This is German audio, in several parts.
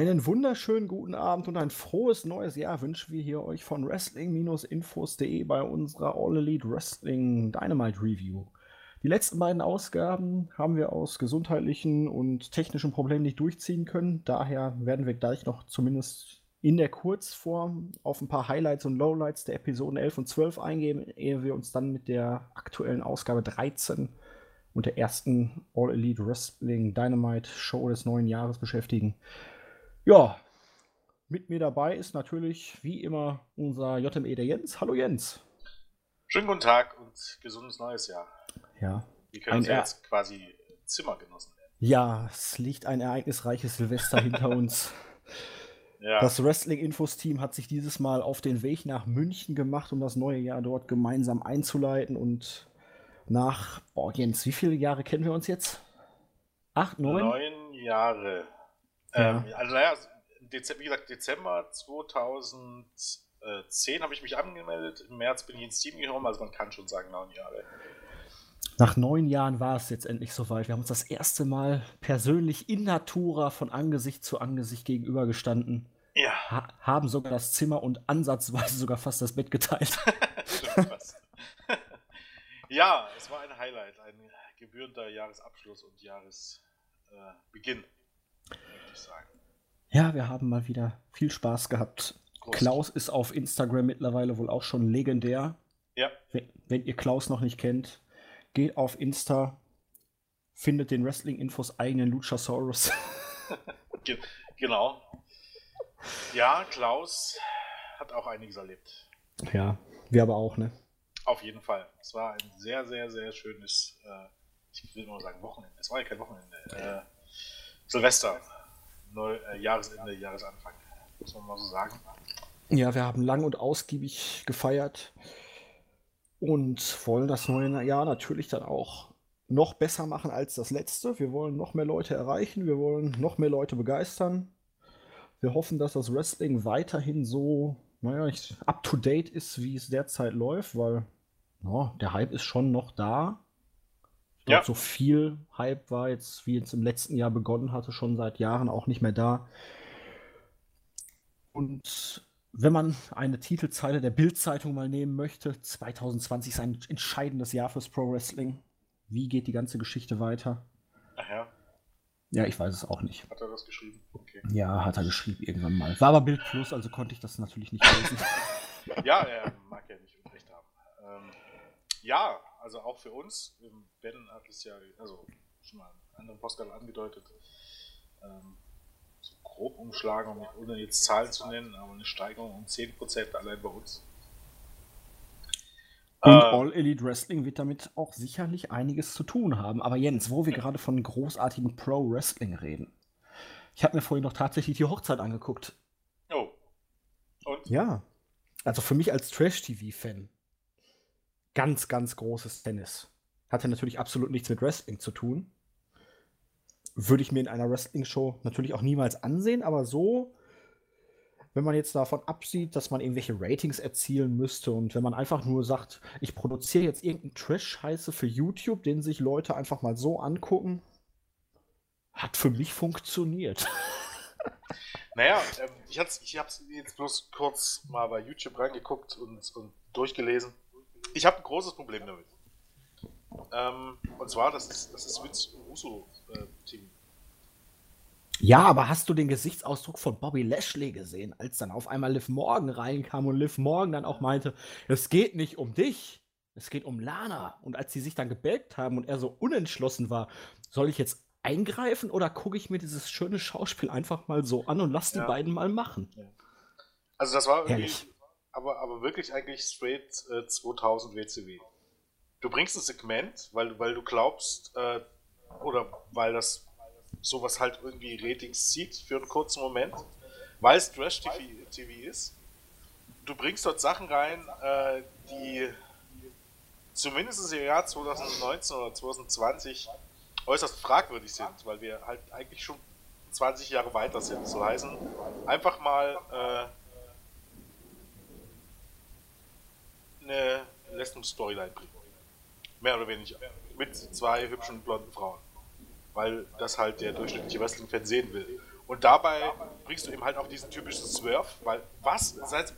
Einen wunderschönen guten Abend und ein frohes neues Jahr wünschen wir hier euch von Wrestling-Infos.de bei unserer All Elite Wrestling Dynamite Review. Die letzten beiden Ausgaben haben wir aus gesundheitlichen und technischen Problemen nicht durchziehen können. Daher werden wir gleich noch zumindest in der Kurzform auf ein paar Highlights und Lowlights der Episoden 11 und 12 eingehen, ehe wir uns dann mit der aktuellen Ausgabe 13 und der ersten All Elite Wrestling Dynamite Show des neuen Jahres beschäftigen. Ja, mit mir dabei ist natürlich wie immer unser JME der Jens. Hallo Jens. Schönen guten Tag und gesundes neues Jahr. Ja. Wir können uns ja jetzt quasi Zimmergenossen nennen. Ja, es liegt ein ereignisreiches Silvester hinter uns. Ja. Das Wrestling-Infos-Team hat sich dieses Mal auf den Weg nach München gemacht, um das neue Jahr dort gemeinsam einzuleiten. Und nach, boah, Jens, wie viele Jahre kennen wir uns jetzt? Acht, neun? Neun Jahre. Ja. Ähm, also, naja, wie gesagt, Dezember 2010 habe ich mich angemeldet. Im März bin ich ins Team gekommen, also man kann schon sagen, neun Jahre. Nach neun Jahren war es jetzt endlich soweit. Wir haben uns das erste Mal persönlich in Natura von Angesicht zu Angesicht gegenübergestanden. Ja. Ha haben sogar das Zimmer und ansatzweise sogar fast das Bett geteilt. ja, es war ein Highlight, ein gebührender Jahresabschluss und Jahresbeginn, äh. Ja, wir haben mal wieder viel Spaß gehabt. Groß. Klaus ist auf Instagram mittlerweile wohl auch schon legendär. Ja. Wenn, wenn ihr Klaus noch nicht kennt, geht auf Insta, findet den Wrestling-Infos eigenen Luchasaurus. genau. Ja, Klaus hat auch einiges erlebt. Ja, wir aber auch, ne? Auf jeden Fall. Es war ein sehr, sehr, sehr schönes, äh, ich will nur sagen Wochenende. Es war ja kein Wochenende. Äh, Silvester, Neu äh, Jahresende, Jahresanfang, muss man mal so sagen. Ja, wir haben lang und ausgiebig gefeiert und wollen das neue Jahr natürlich dann auch noch besser machen als das letzte. Wir wollen noch mehr Leute erreichen, wir wollen noch mehr Leute begeistern. Wir hoffen, dass das Wrestling weiterhin so, naja, up to date ist, wie es derzeit läuft, weil no, der Hype ist schon noch da. Glaub, ja. So viel Hype war jetzt, wie jetzt im letzten Jahr begonnen hatte, schon seit Jahren auch nicht mehr da. Und wenn man eine Titelzeile der Bild-Zeitung mal nehmen möchte, 2020 ist ein entscheidendes Jahr fürs Pro Wrestling. Wie geht die ganze Geschichte weiter? Ach ja. Ja, ich weiß es auch nicht. Hat er das geschrieben? Okay. Ja, hat er geschrieben irgendwann mal. War aber Bild Plus, also konnte ich das natürlich nicht lesen. ja, er mag ja nicht Unrecht haben. Ähm, ja, also auch für uns. Ben hat es ja also schon mal in anderen Postkarten angedeutet. Ähm, grob umschlagen, ohne jetzt Zahlen zu nennen, aber eine Steigerung um 10% allein bei uns. Und äh, All Elite Wrestling wird damit auch sicherlich einiges zu tun haben. Aber Jens, wo wir gerade von großartigen Pro Wrestling reden. Ich habe mir vorhin noch tatsächlich die Hochzeit angeguckt. Oh. Und? Ja. Also für mich als Trash-TV-Fan ganz, ganz großes Tennis. Hatte natürlich absolut nichts mit Wrestling zu tun würde ich mir in einer Wrestling-Show natürlich auch niemals ansehen, aber so, wenn man jetzt davon absieht, dass man irgendwelche Ratings erzielen müsste und wenn man einfach nur sagt, ich produziere jetzt irgendeinen Trash-Scheiße für YouTube, den sich Leute einfach mal so angucken, hat für mich funktioniert. Naja, ähm, ich, ich habe es jetzt bloß kurz mal bei YouTube reingeguckt und, und durchgelesen. Ich habe ein großes Problem damit. Ähm, und zwar, das ist, das ist Vince Russo-Team. Äh, ja, aber hast du den Gesichtsausdruck von Bobby Lashley gesehen, als dann auf einmal Liv Morgan reinkam und Liv Morgan dann auch meinte, es geht nicht um dich, es geht um Lana. Und als sie sich dann gebelgt haben und er so unentschlossen war, soll ich jetzt eingreifen oder gucke ich mir dieses schöne Schauspiel einfach mal so an und lass die ja. beiden mal machen? Also das war irgendwie, Herrlich. Aber, aber wirklich eigentlich straight äh, 2000 WCW du bringst ein Segment, weil, weil du glaubst, äh, oder weil das sowas halt irgendwie Ratings zieht für einen kurzen Moment, weil es Trash-TV ist. Du bringst dort Sachen rein, äh, die zumindest im Jahr 2019 oder 2020 äußerst fragwürdig sind, weil wir halt eigentlich schon 20 Jahre weiter sind. So heißen, einfach mal eine Lesben-Storyline bringen. Mehr oder weniger. Mit zwei hübschen blonden Frauen. Weil das halt der durchschnittliche Wrestling-Fan sehen will. Und dabei bringst du eben halt auch diesen typischen Swerve, weil was? Seit,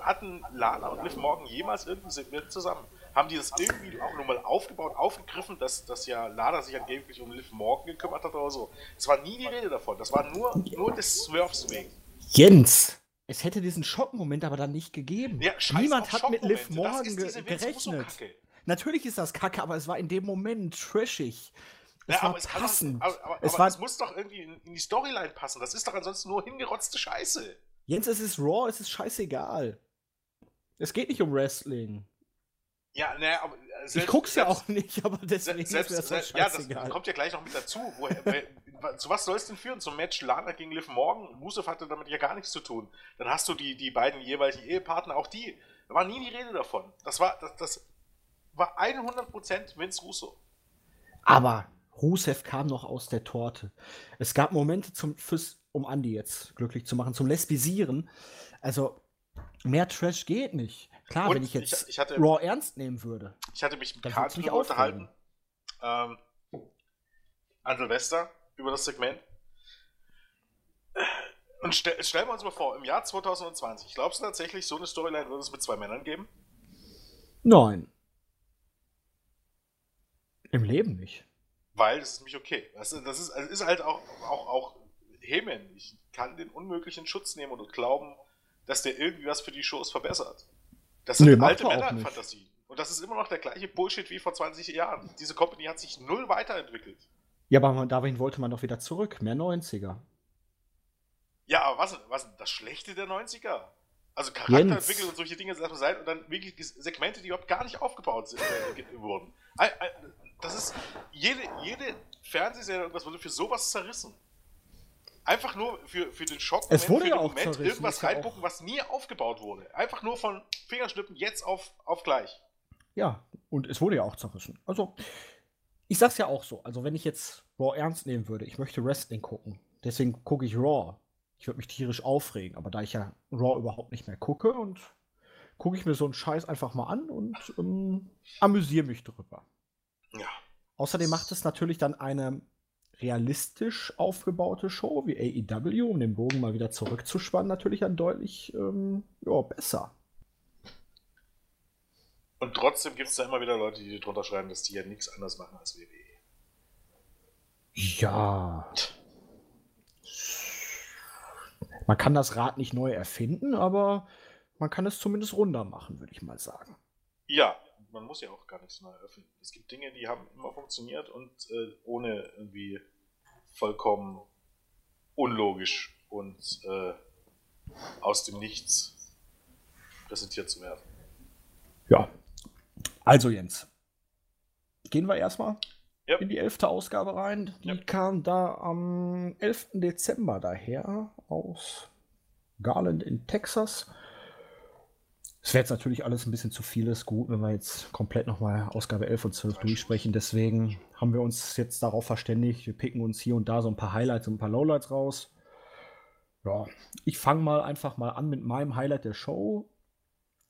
hatten Lana und Liv Morgan jemals irgendwie zusammen? Haben die das irgendwie auch nochmal aufgebaut, aufgegriffen, dass, dass ja Lana sich angeblich um Liv Morgan gekümmert hat oder so? Es war nie die Rede davon. Das war nur, nur des Swerves wegen. Jens, es hätte diesen Schockmoment aber dann nicht gegeben. Ja, Niemand hat mit Liv Morgan ge gerechnet. Natürlich ist das kacke, aber es war in dem Moment trashig. Es ja, war aber es passend. Doch, aber, aber, es, aber war, es muss doch irgendwie in, in die Storyline passen. Das ist doch ansonsten nur hingerotzte Scheiße. Jens, es ist Raw, es ist scheißegal. Es geht nicht um Wrestling. Ja, ne, aber. Äh, selbst, ich guck's ja auch nicht, aber deswegen selbst, ist mir das Ja, das kommt ja gleich noch mit dazu. Woher, zu was soll es denn führen? Zum Match Lana gegen Liv Morgan? Musev hatte damit ja gar nichts zu tun. Dann hast du die, die beiden jeweiligen Ehepartner, auch die. Da war nie die Rede davon. Das war, das, das war 100% Vince Russo. Aber Rusev kam noch aus der Torte. Es gab Momente zum, fürs, um Andy jetzt glücklich zu machen, zum Lesbisieren. Also, mehr Trash geht nicht. Klar, Und wenn ich jetzt ich, ich hatte, Raw ernst nehmen würde. Ich hatte mich mit darüber unterhalten. Ähm, an Silvester über das Segment. Und stell, stellen wir uns mal vor, im Jahr 2020, glaubst du tatsächlich, so eine Storyline würde es mit zwei Männern geben? Nein. Im Leben nicht. Weil das ist nämlich okay. Das, das ist, also ist halt auch, auch, auch Hemen. Ich kann den unmöglichen Schutz nehmen und glauben, dass der irgendwie was für die Shows verbessert. Das sind Nö, alte Männerfantasien. Und das ist immer noch der gleiche Bullshit wie vor 20 Jahren. Diese Company hat sich null weiterentwickelt. Ja, aber dahin wollte man doch wieder zurück. Mehr 90er. Ja, aber was, was das Schlechte der 90er? Also Charakterentwicklung und solche Dinge sein und dann wirklich Segmente, die überhaupt gar nicht aufgebaut sind, äh, wurden. Das ist, jede, jede Fernsehserie irgendwas wurde für sowas zerrissen. Einfach nur für, für den Schock, es wurde ja auch Moment irgendwas reingucken, was nie aufgebaut wurde. Einfach nur von Fingerschnippen jetzt auf, auf gleich. Ja, und es wurde ja auch zerrissen. Also, ich sag's ja auch so. Also, wenn ich jetzt Raw ernst nehmen würde, ich möchte Wrestling gucken. Deswegen gucke ich Raw. Ich würde mich tierisch aufregen, aber da ich ja Raw überhaupt nicht mehr gucke und gucke ich mir so einen Scheiß einfach mal an und ähm, amüsiere mich drüber. Ja. Außerdem macht es natürlich dann eine realistisch aufgebaute Show wie AEW, um den Bogen mal wieder zurückzuspannen, natürlich dann deutlich ähm, ja, besser. Und trotzdem gibt es da immer wieder Leute, die drunter schreiben, dass die ja nichts anderes machen als WWE. Ja. Man kann das Rad nicht neu erfinden, aber man kann es zumindest runder machen, würde ich mal sagen. Ja, man muss ja auch gar nichts neu erfinden. Es gibt Dinge, die haben immer funktioniert und äh, ohne irgendwie vollkommen unlogisch und äh, aus dem Nichts präsentiert zu werden. Ja. Also Jens, gehen wir erstmal ja. in die elfte Ausgabe rein. Die ja. kam da am 11. Dezember daher aus Garland in Texas. Es wäre jetzt natürlich alles ein bisschen zu viel, ist gut, wenn wir jetzt komplett nochmal Ausgabe 11 und 12 durchsprechen. Deswegen haben wir uns jetzt darauf verständigt, wir picken uns hier und da so ein paar Highlights und ein paar Lowlights raus. Ja, ich fange mal einfach mal an mit meinem Highlight der Show.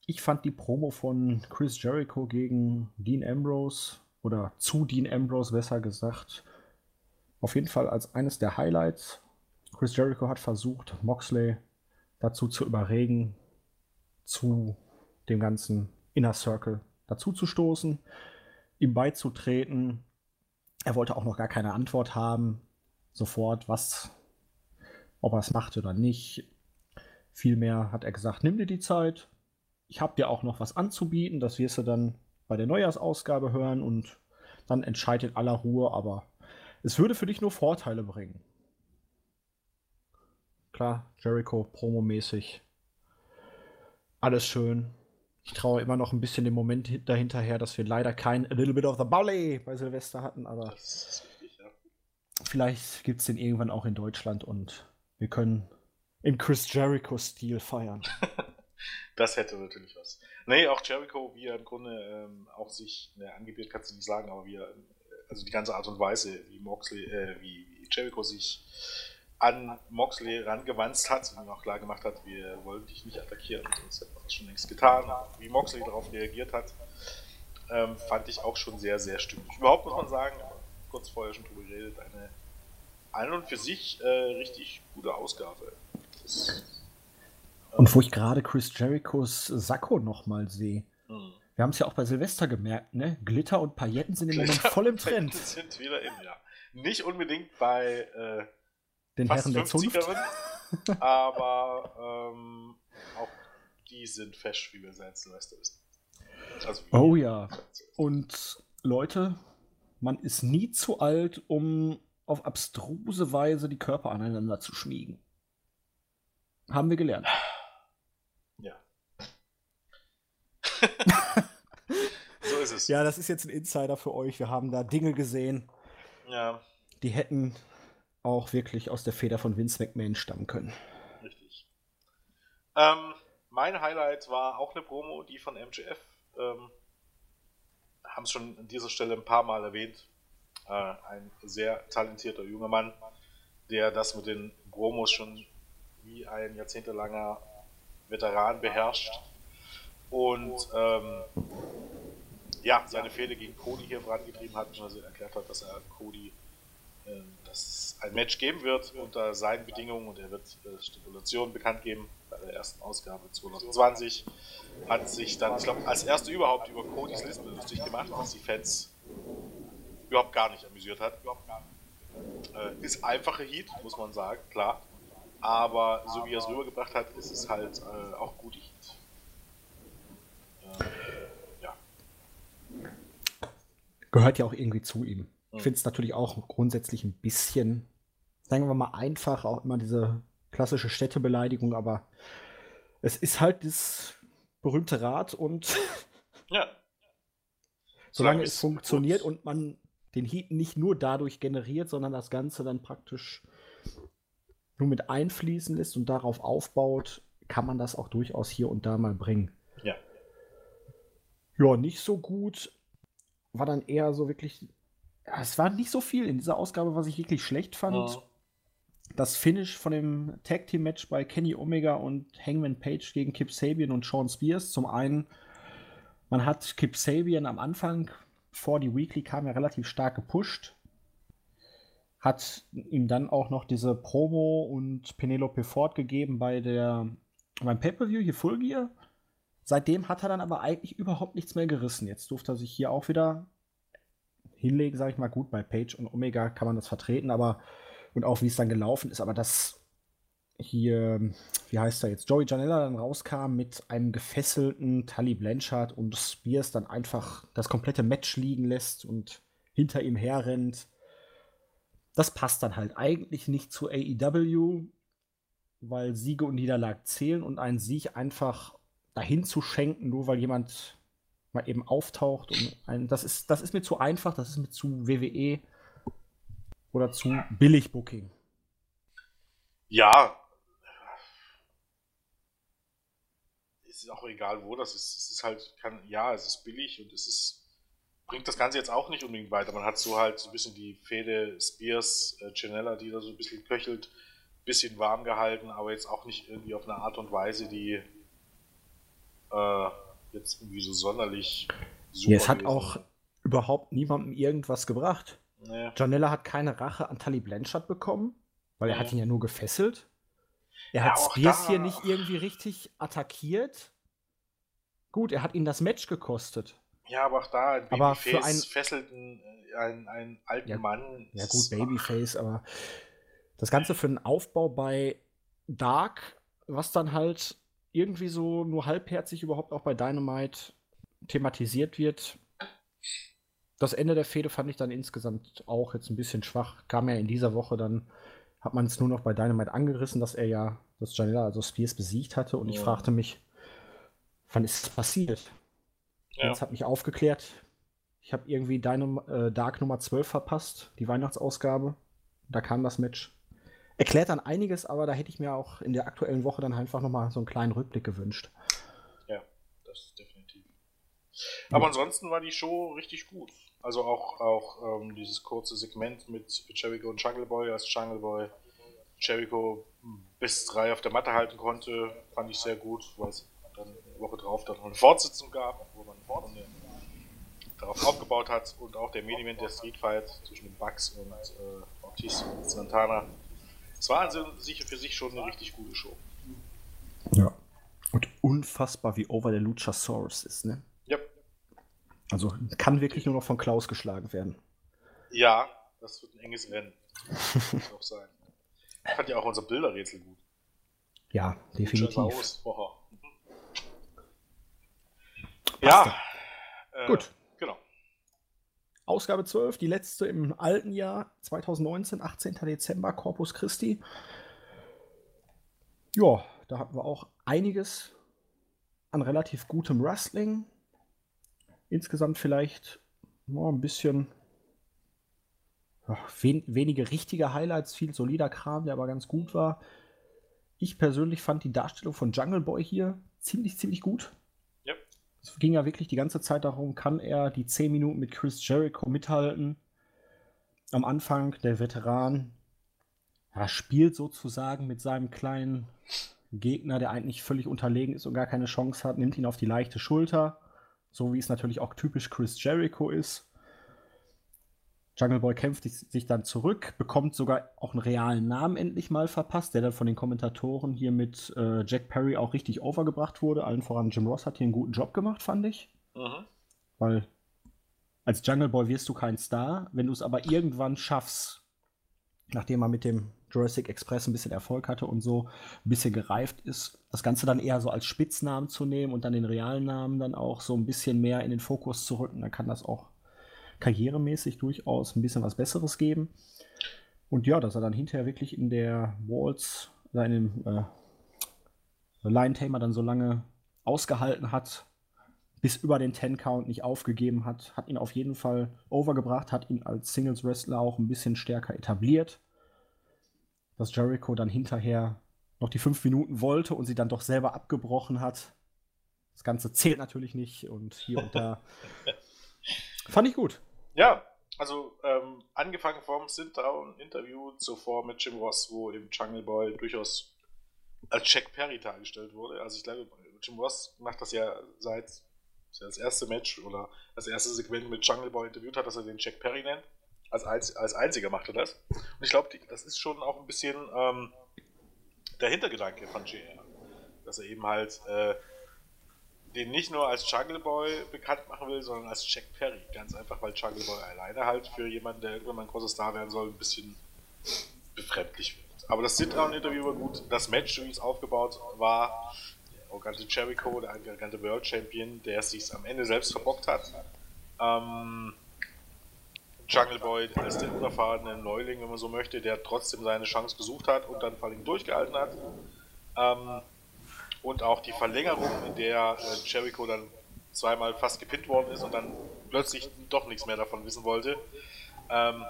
Ich fand die Promo von Chris Jericho gegen Dean Ambrose oder zu Dean Ambrose besser gesagt auf jeden Fall als eines der Highlights. Chris Jericho hat versucht, Moxley dazu zu überregen, zu dem ganzen Inner Circle dazu zu stoßen, ihm beizutreten. Er wollte auch noch gar keine Antwort haben, sofort, was, ob er es macht oder nicht. Vielmehr hat er gesagt, nimm dir die Zeit. Ich habe dir auch noch was anzubieten. Das wirst du dann bei der Neujahrsausgabe hören und dann entscheidet aller Ruhe. Aber es würde für dich nur Vorteile bringen. Klar, Jericho promomäßig alles schön. Ich traue immer noch ein bisschen den Moment dahinterher, dass wir leider kein A Little Bit of the Ballet bei Silvester hatten, aber richtig, ja. vielleicht gibt es den irgendwann auch in Deutschland und wir können im Chris Jericho-Stil feiern. das hätte natürlich was. Nee, auch Jericho, wie er im Grunde ähm, auch sich, ne, angeblich kannst du nicht sagen, aber wie er, also die ganze Art und Weise, wie Moxley, äh, wie, wie Jericho sich an Moxley rangewanzt hat und auch klar gemacht hat, wir wollen dich nicht attackieren, sonst hätten wir das schon längst getan. Wie Moxley darauf reagiert hat, ähm, fand ich auch schon sehr, sehr stimmig. Überhaupt muss man sagen, kurz vorher schon drüber geredet, eine an und für sich äh, richtig gute Ausgabe. Und wo ich gerade Chris Jerichos Sakko nochmal sehe. Hm. Wir haben es ja auch bei Silvester gemerkt, ne? Glitter und Pailletten sind im Moment voll im Trend. sind wieder in, ja. Nicht unbedingt bei äh, den Herren der Zunft. aber ähm, auch die sind fesch, wie wir seit Silvester wissen. Also oh ja. Und Leute, man ist nie zu alt, um auf abstruse Weise die Körper aneinander zu schmiegen. Haben wir gelernt. Ja. so ist es. Ja, das ist jetzt ein Insider für euch. Wir haben da Dinge gesehen. Ja. Die hätten auch wirklich aus der Feder von Vince McMahon stammen können. Richtig. Ähm, mein Highlight war auch eine Promo, die von MGF. Ähm, haben es schon an dieser Stelle ein paar Mal erwähnt. Äh, ein sehr talentierter junger Mann, der das mit den Promos schon wie ein jahrzehntelanger Veteran beherrscht. Und ähm, ja, seine Fehde gegen Cody hier vorangetrieben hat, also erklärt hat, dass er Cody dass es ein Match geben wird unter seinen Bedingungen und er wird äh, Stipulationen bekannt geben. Bei der ersten Ausgabe 2020 hat sich dann, ich glaube, als erste überhaupt über Codys Liste lustig gemacht, was die Fans überhaupt gar nicht amüsiert hat. Äh, ist einfache Heat, muss man sagen, klar. Aber so wie er es rübergebracht hat, ist es halt äh, auch gute Heat. Äh, ja. Gehört ja auch irgendwie zu ihm. Ich finde es natürlich auch grundsätzlich ein bisschen, sagen wir mal, einfach, auch immer diese klassische Städtebeleidigung, aber es ist halt das berühmte Rad und ja. solange es funktioniert und man den Heat nicht nur dadurch generiert, sondern das Ganze dann praktisch nur mit einfließen lässt und darauf aufbaut, kann man das auch durchaus hier und da mal bringen. Ja. Ja, nicht so gut war dann eher so wirklich es war nicht so viel in dieser Ausgabe, was ich wirklich schlecht fand. Oh. Das Finish von dem Tag Team Match bei Kenny Omega und Hangman Page gegen Kip Sabian und Sean Spears. Zum einen, man hat Kip Sabian am Anfang vor die Weekly kam ja relativ stark gepusht. Hat ihm dann auch noch diese Promo und Penelope Ford gegeben bei der beim Pay-Per-View hier Full Gear. Seitdem hat er dann aber eigentlich überhaupt nichts mehr gerissen. Jetzt durfte er sich hier auch wieder hinlegen, sage ich mal. Gut, bei Page und Omega kann man das vertreten, aber und auch wie es dann gelaufen ist, aber das hier, wie heißt er jetzt, Joey Janella dann rauskam mit einem gefesselten Tully Blanchard und Spears dann einfach das komplette Match liegen lässt und hinter ihm herrennt. Das passt dann halt eigentlich nicht zu AEW, weil Siege und Niederlagen zählen und einen Sieg einfach dahin zu schenken, nur weil jemand mal eben auftaucht. Und ein, das, ist, das ist mir zu einfach, das ist mir zu WWE oder zu billig Booking. Ja. Es ist auch egal, wo das ist. Es ist halt, kann, ja, es ist billig und es ist bringt das Ganze jetzt auch nicht unbedingt weiter. Man hat so halt so ein bisschen die Fehde Spears, äh, Janella, die da so ein bisschen köchelt, ein bisschen warm gehalten, aber jetzt auch nicht irgendwie auf eine Art und Weise, die äh, jetzt irgendwie so sonderlich super. Ja, es hat auch überhaupt niemandem irgendwas gebracht. Nee. Janella hat keine Rache an Tully Blanchard bekommen, weil nee. er hat ihn ja nur gefesselt. Er ja, hat Spears hier nicht irgendwie richtig attackiert. Gut, er hat ihn das Match gekostet. Ja, aber auch da, ein aber für einen fesselten äh, einen, einen alten ja, Mann. Ja gut, Babyface, aber das Ganze für einen Aufbau bei Dark, was dann halt irgendwie so nur halbherzig überhaupt auch bei Dynamite thematisiert wird. Das Ende der Fehde fand ich dann insgesamt auch jetzt ein bisschen schwach. Kam ja in dieser Woche dann, hat man es nur noch bei Dynamite angerissen, dass er ja das Janela, also Spears, besiegt hatte. Und ja. ich fragte mich, wann ist das passiert? Ja. Jetzt hat mich aufgeklärt. Ich habe irgendwie Dynam äh, Dark Nummer 12 verpasst, die Weihnachtsausgabe. Da kam das Match erklärt dann einiges, aber da hätte ich mir auch in der aktuellen Woche dann einfach nochmal so einen kleinen Rückblick gewünscht. Ja, das ist definitiv. Aber ja. ansonsten war die Show richtig gut. Also auch, auch ähm, dieses kurze Segment mit Jericho und Jungle Boy, als Jungle Boy Jericho bis drei auf der Matte halten konnte, fand ich sehr gut, weil es dann eine Woche drauf dann noch eine Fortsetzung gab, wo man vorne darauf aufgebaut hat und auch der Main der Street Fight zwischen den Bucks und äh, Ortiz und Santana Es war also sicher für sich schon eine richtig gute Show. Ja. Und unfassbar, wie over der Luchasaurus ist, ne? Ja. Also kann wirklich nur noch von Klaus geschlagen werden. Ja, das wird ein enges Rennen. Muss auch sein. Fand ja auch unser Bilderrätsel gut. Ja, definitiv. Ja. Äh, gut. Ausgabe 12, die letzte im alten Jahr 2019, 18. Dezember, Corpus Christi. Ja, da hatten wir auch einiges an relativ gutem Wrestling. Insgesamt vielleicht oh, ein bisschen oh, wen, wenige richtige Highlights, viel solider Kram, der aber ganz gut war. Ich persönlich fand die Darstellung von Jungle Boy hier ziemlich, ziemlich gut. Es ging ja wirklich die ganze Zeit darum, kann er die 10 Minuten mit Chris Jericho mithalten. Am Anfang der Veteran ja, spielt sozusagen mit seinem kleinen Gegner, der eigentlich völlig unterlegen ist und gar keine Chance hat, nimmt ihn auf die leichte Schulter. So wie es natürlich auch typisch Chris Jericho ist. Jungle Boy kämpft sich dann zurück, bekommt sogar auch einen realen Namen endlich mal verpasst, der dann von den Kommentatoren hier mit äh, Jack Perry auch richtig overgebracht wurde. Allen voran Jim Ross hat hier einen guten Job gemacht, fand ich. Mhm. Weil als Jungle Boy wirst du kein Star. Wenn du es aber irgendwann schaffst, nachdem er mit dem Jurassic Express ein bisschen Erfolg hatte und so ein bisschen gereift ist, das Ganze dann eher so als Spitznamen zu nehmen und dann den realen Namen dann auch so ein bisschen mehr in den Fokus zu rücken, dann kann das auch karrieremäßig durchaus ein bisschen was Besseres geben. Und ja, dass er dann hinterher wirklich in der Walls, seinem äh, Line Tamer dann so lange ausgehalten hat, bis über den Ten Count nicht aufgegeben hat, hat ihn auf jeden Fall overgebracht, hat ihn als Singles Wrestler auch ein bisschen stärker etabliert dass Jericho dann hinterher noch die fünf Minuten wollte und sie dann doch selber abgebrochen hat. Das Ganze zählt natürlich nicht und hier und da. Fand ich gut. Ja, also ähm, angefangen vom Sit-Down-Interview zuvor mit Jim Ross, wo im Jungle Boy durchaus als Jack Perry dargestellt wurde. Also ich glaube, Jim Ross macht das ja seit das erste Match oder das erste Segment mit Jungle Boy interviewt hat, dass er den Jack Perry nennt. Als, als, als einziger macht er das. Und ich glaube, das ist schon auch ein bisschen ähm, der Hintergedanke von JR. Dass er eben halt äh, den nicht nur als Jungle Boy bekannt machen will, sondern als Jack Perry. Ganz einfach, weil Jungle Boy alleine halt für jemanden, der irgendwann mal ein großer Star werden soll, ein bisschen befremdlich wird. Aber das Sit-Down-Interview war gut. Das Match, wie es aufgebaut war, der arrogante Jericho, der arrogante World Champion, der es sich am Ende selbst verbockt hat. Ähm, Jungle Boy als der unerfahrene Neuling, wenn man so möchte, der trotzdem seine Chance gesucht hat und dann vor allem durchgehalten hat. Ähm, und auch die Verlängerung, in der äh, Jericho dann zweimal fast gepinnt worden ist und dann plötzlich doch nichts mehr davon wissen wollte. Ähm,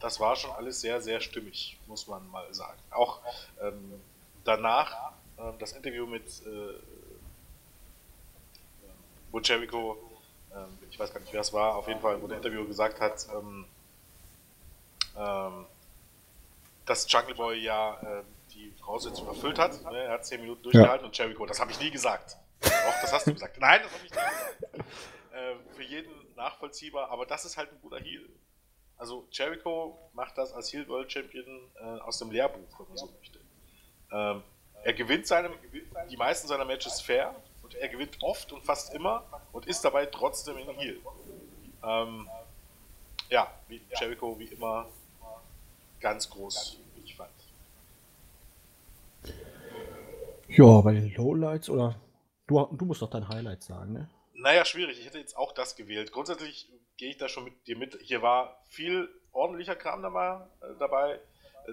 das war schon alles sehr, sehr stimmig, muss man mal sagen. Auch ähm, danach äh, das Interview mit äh, wo Jericho ähm, ich weiß gar nicht, wer es war, auf jeden Fall, wo der Interviewer gesagt hat, ähm, ähm, dass Jungle Boy ja äh, die Voraussetzung erfüllt hat. Ne? Er hat 10 Minuten durchgehalten ja. und Jericho, das habe ich nie gesagt. Doch, das hast du gesagt. Nein, das habe ich nie gesagt. Äh, für jeden nachvollziehbar, aber das ist halt ein guter Heal. Also Jericho macht das als Heal World Champion äh, aus dem Lehrbuch, wenn man so möchte. Ähm, er gewinnt seine, die meisten seiner Matches fair, er gewinnt oft und fast immer und ist dabei trotzdem in Heal. Ähm, ja, wie Jericho wie immer ganz groß, wie ich fand. Ja, bei den Lowlights oder du, du musst doch dein Highlight sagen, ne? Naja, schwierig. Ich hätte jetzt auch das gewählt. Grundsätzlich gehe ich da schon mit dir mit. Hier war viel ordentlicher Kram dabei. Äh, dabei. Äh,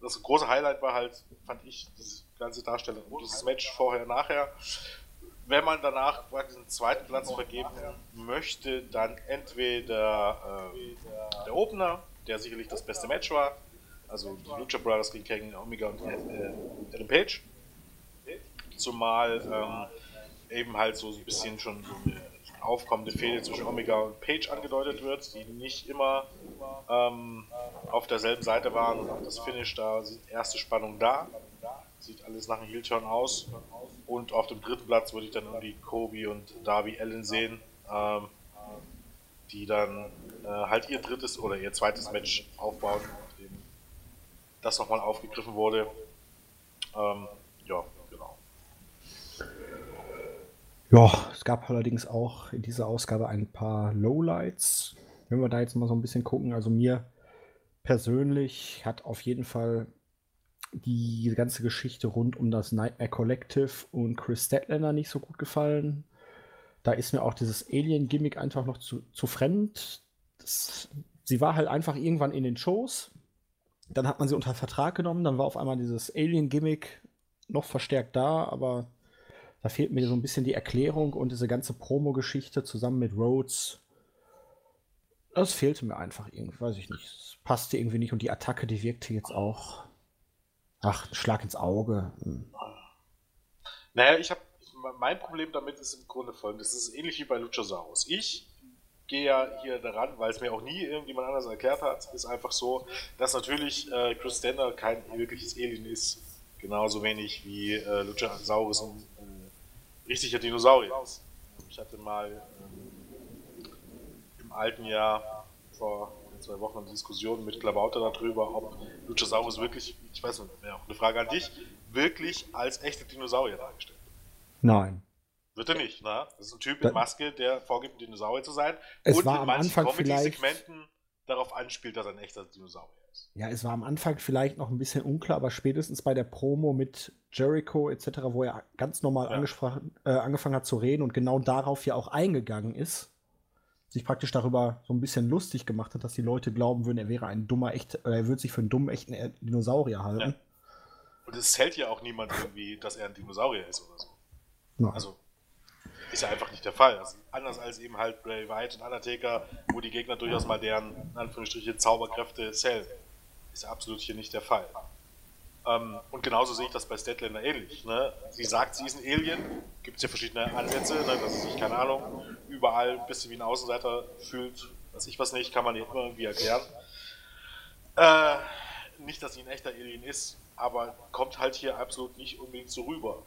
das große Highlight war halt, fand ich, diese ganze Darstellung dieses Match vorher, nachher wenn man danach diesen zweiten Platz vergeben möchte, dann entweder äh, der Opener, der sicherlich das beste Match war, also die Lucha Brothers gegen Kenny Omega und äh, Adam Page, zumal ähm, eben halt so ein bisschen schon so eine aufkommende Fehde zwischen Omega und Page angedeutet wird, die nicht immer ähm, auf derselben Seite waren und auch das Finish da, ist erste Spannung da. Sieht alles nach einem Heel-Turn aus. Und auf dem dritten Platz würde ich dann irgendwie Kobe und Darby Allen sehen, ähm, die dann äh, halt ihr drittes oder ihr zweites Match aufbauen. das nochmal aufgegriffen wurde. Ähm, ja, genau. Ja, es gab allerdings auch in dieser Ausgabe ein paar Lowlights. Wenn wir da jetzt mal so ein bisschen gucken, also mir persönlich hat auf jeden Fall die ganze Geschichte rund um das Nightmare Collective und Chris Statlander nicht so gut gefallen. Da ist mir auch dieses Alien-Gimmick einfach noch zu, zu fremd. Das, sie war halt einfach irgendwann in den Shows. Dann hat man sie unter Vertrag genommen. Dann war auf einmal dieses Alien-Gimmick noch verstärkt da. Aber da fehlt mir so ein bisschen die Erklärung und diese ganze Promo-Geschichte zusammen mit Rhodes. Das fehlte mir einfach irgendwie, weiß ich nicht. Es passte irgendwie nicht und die Attacke, die wirkte jetzt auch Ach, Schlag ins Auge. Hm. Naja, ich habe mein Problem damit ist im Grunde folgendes. Das ist ähnlich wie bei Luchasaurus. Ich gehe ja hier daran, weil es mir auch nie irgendjemand anders erklärt hat, ist einfach so, dass natürlich äh, Chris Stender kein wirkliches Alien ist. Genauso wenig wie äh, Luchasaurus ein äh, richtiger Dinosaurier. Ich hatte mal ähm, im alten Jahr vor zwei Wochen eine Diskussion mit Klabauter darüber, ob Luchasaurus wirklich, ich weiß nicht mehr, eine Frage an dich, wirklich als echte Dinosaurier dargestellt wird. Nein. Wird er nicht, ne? Das ist ein Typ in Maske, der vorgibt, ein Dinosaurier zu sein. Es und war in Anfang Comedy-Segmenten darauf anspielt, dass er ein echter Dinosaurier ist. Ja, es war am Anfang vielleicht noch ein bisschen unklar, aber spätestens bei der Promo mit Jericho etc., wo er ganz normal ja. äh, angefangen hat zu reden und genau darauf ja auch eingegangen ist, sich praktisch darüber so ein bisschen lustig gemacht hat, dass die Leute glauben würden, er wäre ein dummer, echt, er würde sich für einen dummen, echten Dinosaurier halten. Ja. Und es hält ja auch niemand irgendwie, dass er ein Dinosaurier ist oder so. Nein. Also, ist ja einfach nicht der Fall. Also, anders als eben halt Bray Wyatt und Undertaker, wo die Gegner durchaus mal deren, in Anführungsstrichen, Zauberkräfte zählen. Ist absolut hier nicht der Fall. Ähm, und genauso sehe ich das bei Statlander ähnlich. Ne? Sie sagt, sie ist ein Alien. Gibt es ja verschiedene Ansätze, ne? dass sie sich, keine Ahnung, überall ein bisschen wie ein Außenseiter fühlt. Weiß ich was nicht, kann man ihr immer irgendwie erklären. Äh, nicht, dass sie ein echter Alien ist, aber kommt halt hier absolut nicht unbedingt so rüber.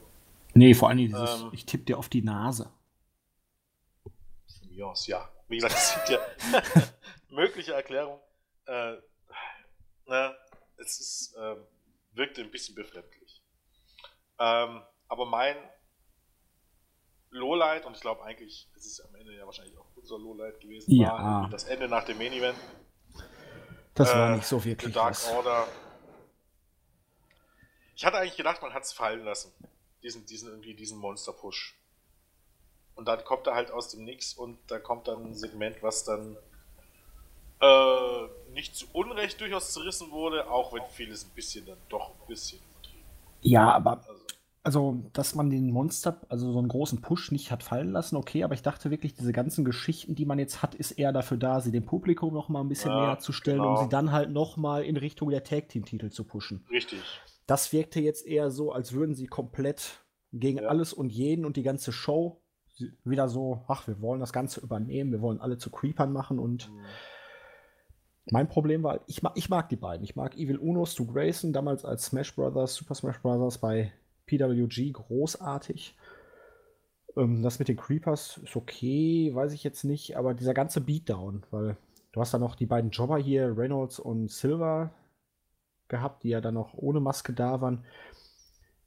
Nee, vor allem dieses, ähm, ich tippe dir auf die Nase. Von mir aus, ja. Wie gesagt, es sind ja mögliche Erklärungen. Äh, ne? Es ist. Ähm, wirkte ein bisschen befremdlich. Ähm, aber mein Lowlight, und ich glaube eigentlich, es ist am Ende ja wahrscheinlich auch unser Lowlight gewesen, ja. war das Ende nach dem Main Event. Das äh, war nicht so wirklich. Dark was. Order. Ich hatte eigentlich gedacht, man hat es fallen lassen. Diesen, diesen, irgendwie diesen Monster-Push. Und dann kommt er halt aus dem Nix und da kommt dann ein Segment, was dann äh, nicht zu Unrecht durchaus zerrissen wurde, auch wenn vieles ein bisschen dann doch ein bisschen übertrieben. Ja, aber also, also, dass man den Monster, also so einen großen Push nicht hat fallen lassen, okay, aber ich dachte wirklich, diese ganzen Geschichten, die man jetzt hat, ist eher dafür da, sie dem Publikum noch mal ein bisschen ja, näher zu stellen, genau. um sie dann halt noch mal in Richtung der Tag Team Titel zu pushen. Richtig. Das wirkte jetzt eher so, als würden sie komplett gegen ja. alles und jeden und die ganze Show wieder so, ach, wir wollen das Ganze übernehmen, wir wollen alle zu Creepern machen und mhm mein Problem war, ich mag, ich mag die beiden. Ich mag Evil Uno, Stu Grayson, damals als Smash Brothers, Super Smash Brothers bei PWG, großartig. Ähm, das mit den Creepers ist okay, weiß ich jetzt nicht, aber dieser ganze Beatdown, weil du hast da noch die beiden Jobber hier, Reynolds und Silver, gehabt, die ja dann noch ohne Maske da waren.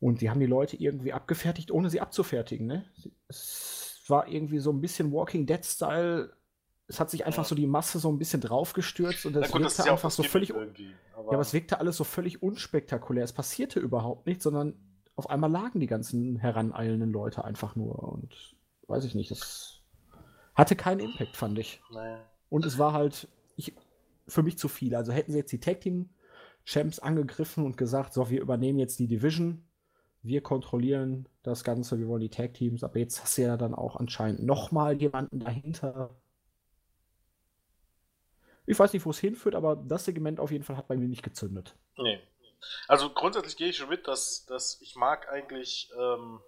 Und die haben die Leute irgendwie abgefertigt, ohne sie abzufertigen. Ne? Es war irgendwie so ein bisschen Walking Dead-Style es hat sich einfach so die Masse so ein bisschen draufgestürzt und das gut, wirkte das einfach so völlig. Aber ja, aber es wirkte alles so völlig unspektakulär. Es passierte überhaupt nichts, sondern auf einmal lagen die ganzen heraneilenden Leute einfach nur und weiß ich nicht, das hatte keinen Impact, fand ich. Naja. Und es war halt ich, für mich zu viel. Also hätten sie jetzt die Tag Team Champs angegriffen und gesagt, so, wir übernehmen jetzt die Division, wir kontrollieren das Ganze, wir wollen die Tag Teams, aber jetzt hast du ja dann auch anscheinend nochmal jemanden dahinter, ich weiß nicht, wo es hinführt, aber das Segment auf jeden Fall hat bei mir nicht gezündet. Nee. Also grundsätzlich gehe ich schon mit, dass, dass ich mag eigentlich ähm,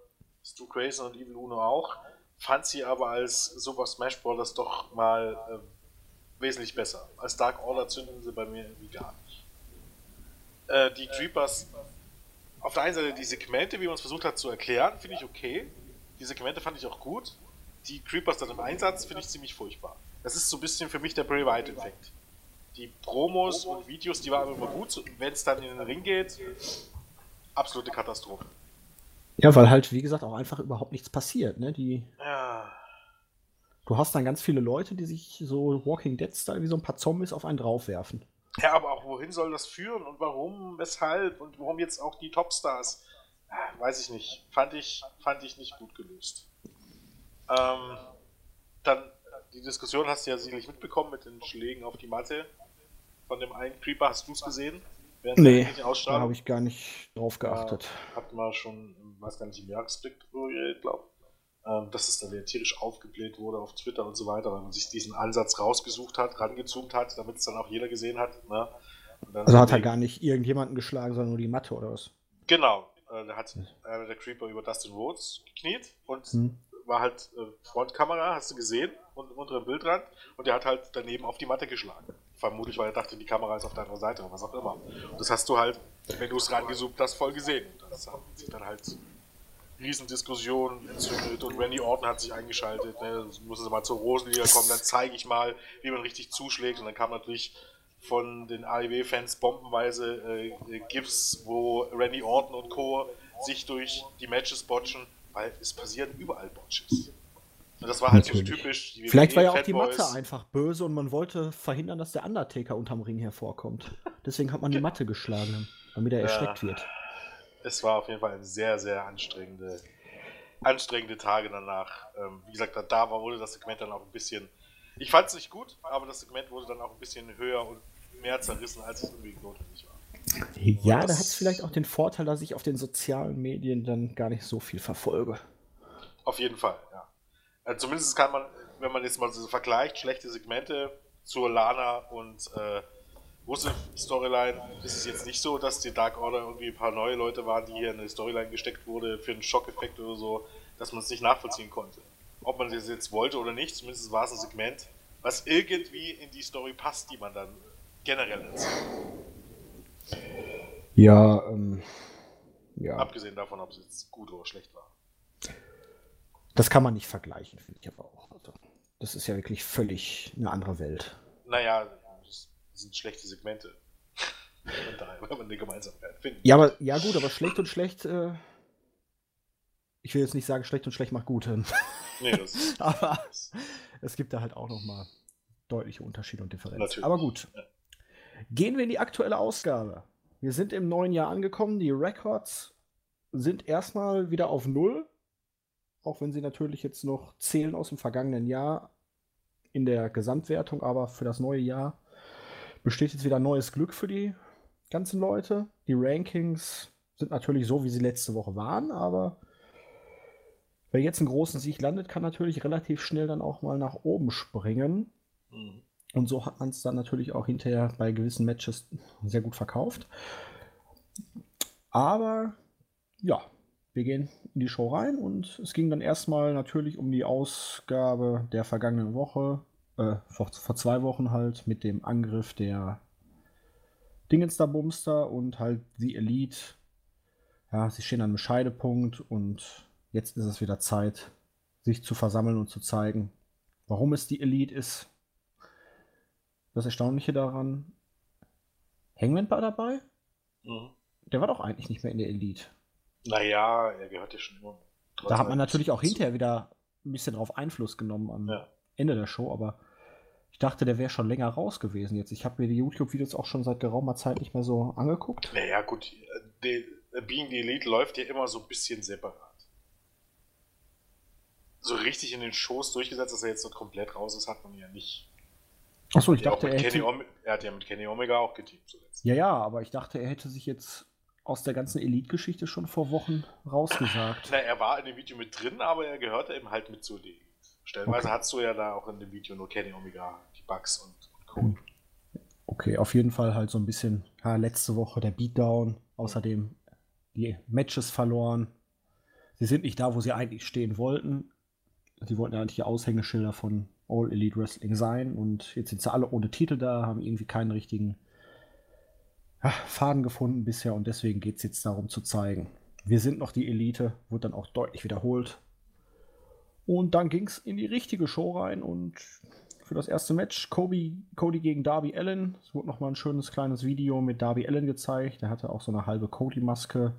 Stu Grayson und Evil Uno auch, fand sie aber als Super Smash Bros. doch mal äh, wesentlich besser. Als Dark Order zünden sie bei mir irgendwie gar nicht. Äh, die Creepers, auf der einen Seite die Segmente, wie man es versucht hat zu erklären, finde ich okay. Die Segmente fand ich auch gut. Die Creepers dann im Einsatz finde ich ziemlich furchtbar. Das ist so ein bisschen für mich der Bray Wyatt-Effekt. die Promos und Videos, die waren immer gut. Wenn es dann in den Ring geht, absolute Katastrophe. Ja, weil halt, wie gesagt, auch einfach überhaupt nichts passiert. Ne? Die, ja. Du hast dann ganz viele Leute, die sich so Walking Dead-Style wie so ein paar Zombies auf einen draufwerfen. Ja, aber auch wohin soll das führen und warum, weshalb und warum jetzt auch die Topstars? Weiß ich nicht. Fand ich, fand ich nicht gut gelöst. Ähm, dann, die Diskussion hast du ja sicherlich mitbekommen mit den Schlägen auf die Matte von dem einen Creeper. Hast du es gesehen? Während nee, da habe ich gar nicht drauf geachtet. Ja, hatten wir schon, weiß gar nicht, im Jahresblick glaube ähm, dass es dann wieder tierisch aufgebläht wurde auf Twitter und so weiter, weil man sich diesen Ansatz rausgesucht hat, rangezoomt hat, damit es dann auch jeder gesehen hat. Ne? also hat er gar nicht irgendjemanden geschlagen, sondern nur die Matte oder was? Genau. Äh, da hat äh, der Creeper über Dustin Rhodes gekniet und hm. war halt äh, Frontkamera, hast du gesehen, und unter dem Bildrand und der hat halt daneben auf die Matte geschlagen. Vermutlich, weil er dachte, die Kamera ist auf deiner Seite oder was auch immer. Und das hast du halt, wenn du es rangezoomt hast, voll gesehen. Und das hat sich dann halt Riesendiskussion entzündet und Randy Orton hat sich eingeschaltet. Ne? Muss es mal zur Rosenliga kommen, dann zeige ich mal, wie man richtig zuschlägt. Und dann kam natürlich von den AEW-Fans bombenweise äh, GIFs, wo Randy Orton und Co. sich durch die Matches botchen, weil es passieren überall Botches. Und das war halt Natürlich. so typisch. Vielleicht war ja auch die Matte einfach böse und man wollte verhindern, dass der Undertaker unterm Ring hervorkommt. Deswegen hat man die Matte geschlagen, damit er ja. erschreckt wird es war auf jeden Fall eine sehr, sehr anstrengende, anstrengende Tage danach. Ähm, wie gesagt, da war, wurde das Segment dann auch ein bisschen. Ich fand es nicht gut, aber das Segment wurde dann auch ein bisschen höher und mehr zerrissen, als es irgendwie notwendig war. Ja, da hat es vielleicht auch den Vorteil, dass ich auf den sozialen Medien dann gar nicht so viel verfolge. Auf jeden Fall, ja. Zumindest kann man, wenn man jetzt mal so vergleicht, schlechte Segmente zur Lana und äh, große Storyline ist es jetzt nicht so, dass die Dark Order irgendwie ein paar neue Leute waren, die hier in eine Storyline gesteckt wurde für einen Schockeffekt oder so, dass man es nicht nachvollziehen konnte. Ob man das jetzt wollte oder nicht, zumindest war es ein Segment, was irgendwie in die Story passt, die man dann generell erzählt. Ja, ähm, ja. Abgesehen davon, ob es jetzt gut oder schlecht war. Das kann man nicht vergleichen, finde ich aber auch. Also, das ist ja wirklich völlig eine andere Welt. Naja, sind schlechte Segmente. Wenn man eine Gemeinsamkeit finden. Ja, aber, ja gut, aber schlecht und schlecht, äh, ich will jetzt nicht sagen, schlecht und schlecht macht gut. Nee, das ist, aber das es gibt da halt auch nochmal deutliche Unterschiede und Differenzen. Natürlich. Aber gut. Ja. Gehen wir in die aktuelle Ausgabe. Wir sind im neuen Jahr angekommen. Die Records sind erstmal wieder auf Null. Auch wenn sie natürlich jetzt noch zählen aus dem vergangenen Jahr in der Gesamtwertung, aber für das neue Jahr besteht jetzt wieder neues Glück für die ganzen Leute. Die Rankings sind natürlich so, wie sie letzte Woche waren, aber wer jetzt einen großen Sieg landet, kann natürlich relativ schnell dann auch mal nach oben springen. Mhm. Und so hat man es dann natürlich auch hinterher bei gewissen Matches sehr gut verkauft. Aber ja, wir gehen in die Show rein und es ging dann erstmal natürlich um die Ausgabe der vergangenen Woche äh, vor, vor zwei Wochen halt mit dem Angriff der Dingenster Bumster und halt die Elite. Ja, sie stehen an einem Scheidepunkt und jetzt ist es wieder Zeit, sich zu versammeln und zu zeigen, warum es die Elite ist. Das Erstaunliche daran, Hangman war dabei? Mhm. Der war doch eigentlich nicht mehr in der Elite. Naja, er gehört ja schon immer. Da hat man natürlich auch hinterher wieder ein bisschen drauf Einfluss genommen am ja. Ende der Show, aber dachte, der wäre schon länger raus gewesen jetzt. Ich habe mir die YouTube-Videos auch schon seit geraumer Zeit nicht mehr so angeguckt. Naja, gut, die, Being the Elite läuft ja immer so ein bisschen separat. So richtig in den Shows durchgesetzt, dass er jetzt dort komplett raus ist, hat man ja nicht. Achso, ich dachte, er, hätte... er hat ja mit Kenny Omega auch geteamt zuletzt. Ja, ja, aber ich dachte, er hätte sich jetzt aus der ganzen Elite-Geschichte schon vor Wochen rausgesagt. Na, er war in dem Video mit drin, aber er gehörte eben halt mit zu den Stellenweise okay. hast du ja da auch in dem Video nur Kenny Omega, die Bugs und, und Co. Hm. Okay, auf jeden Fall halt so ein bisschen, ja, letzte Woche der Beatdown, außerdem die Matches verloren. Sie sind nicht da, wo sie eigentlich stehen wollten. Sie wollten ja eigentlich die Aushängeschilder von All Elite Wrestling sein und jetzt sind sie alle ohne Titel da, haben irgendwie keinen richtigen ja, Faden gefunden bisher und deswegen geht es jetzt darum zu zeigen. Wir sind noch die Elite, wurde dann auch deutlich wiederholt. Und dann ging es in die richtige Show rein und für das erste Match. Kobe, Cody gegen Darby Allen. Es wurde nochmal ein schönes kleines Video mit Darby Allen gezeigt. Der hatte auch so eine halbe Cody-Maske.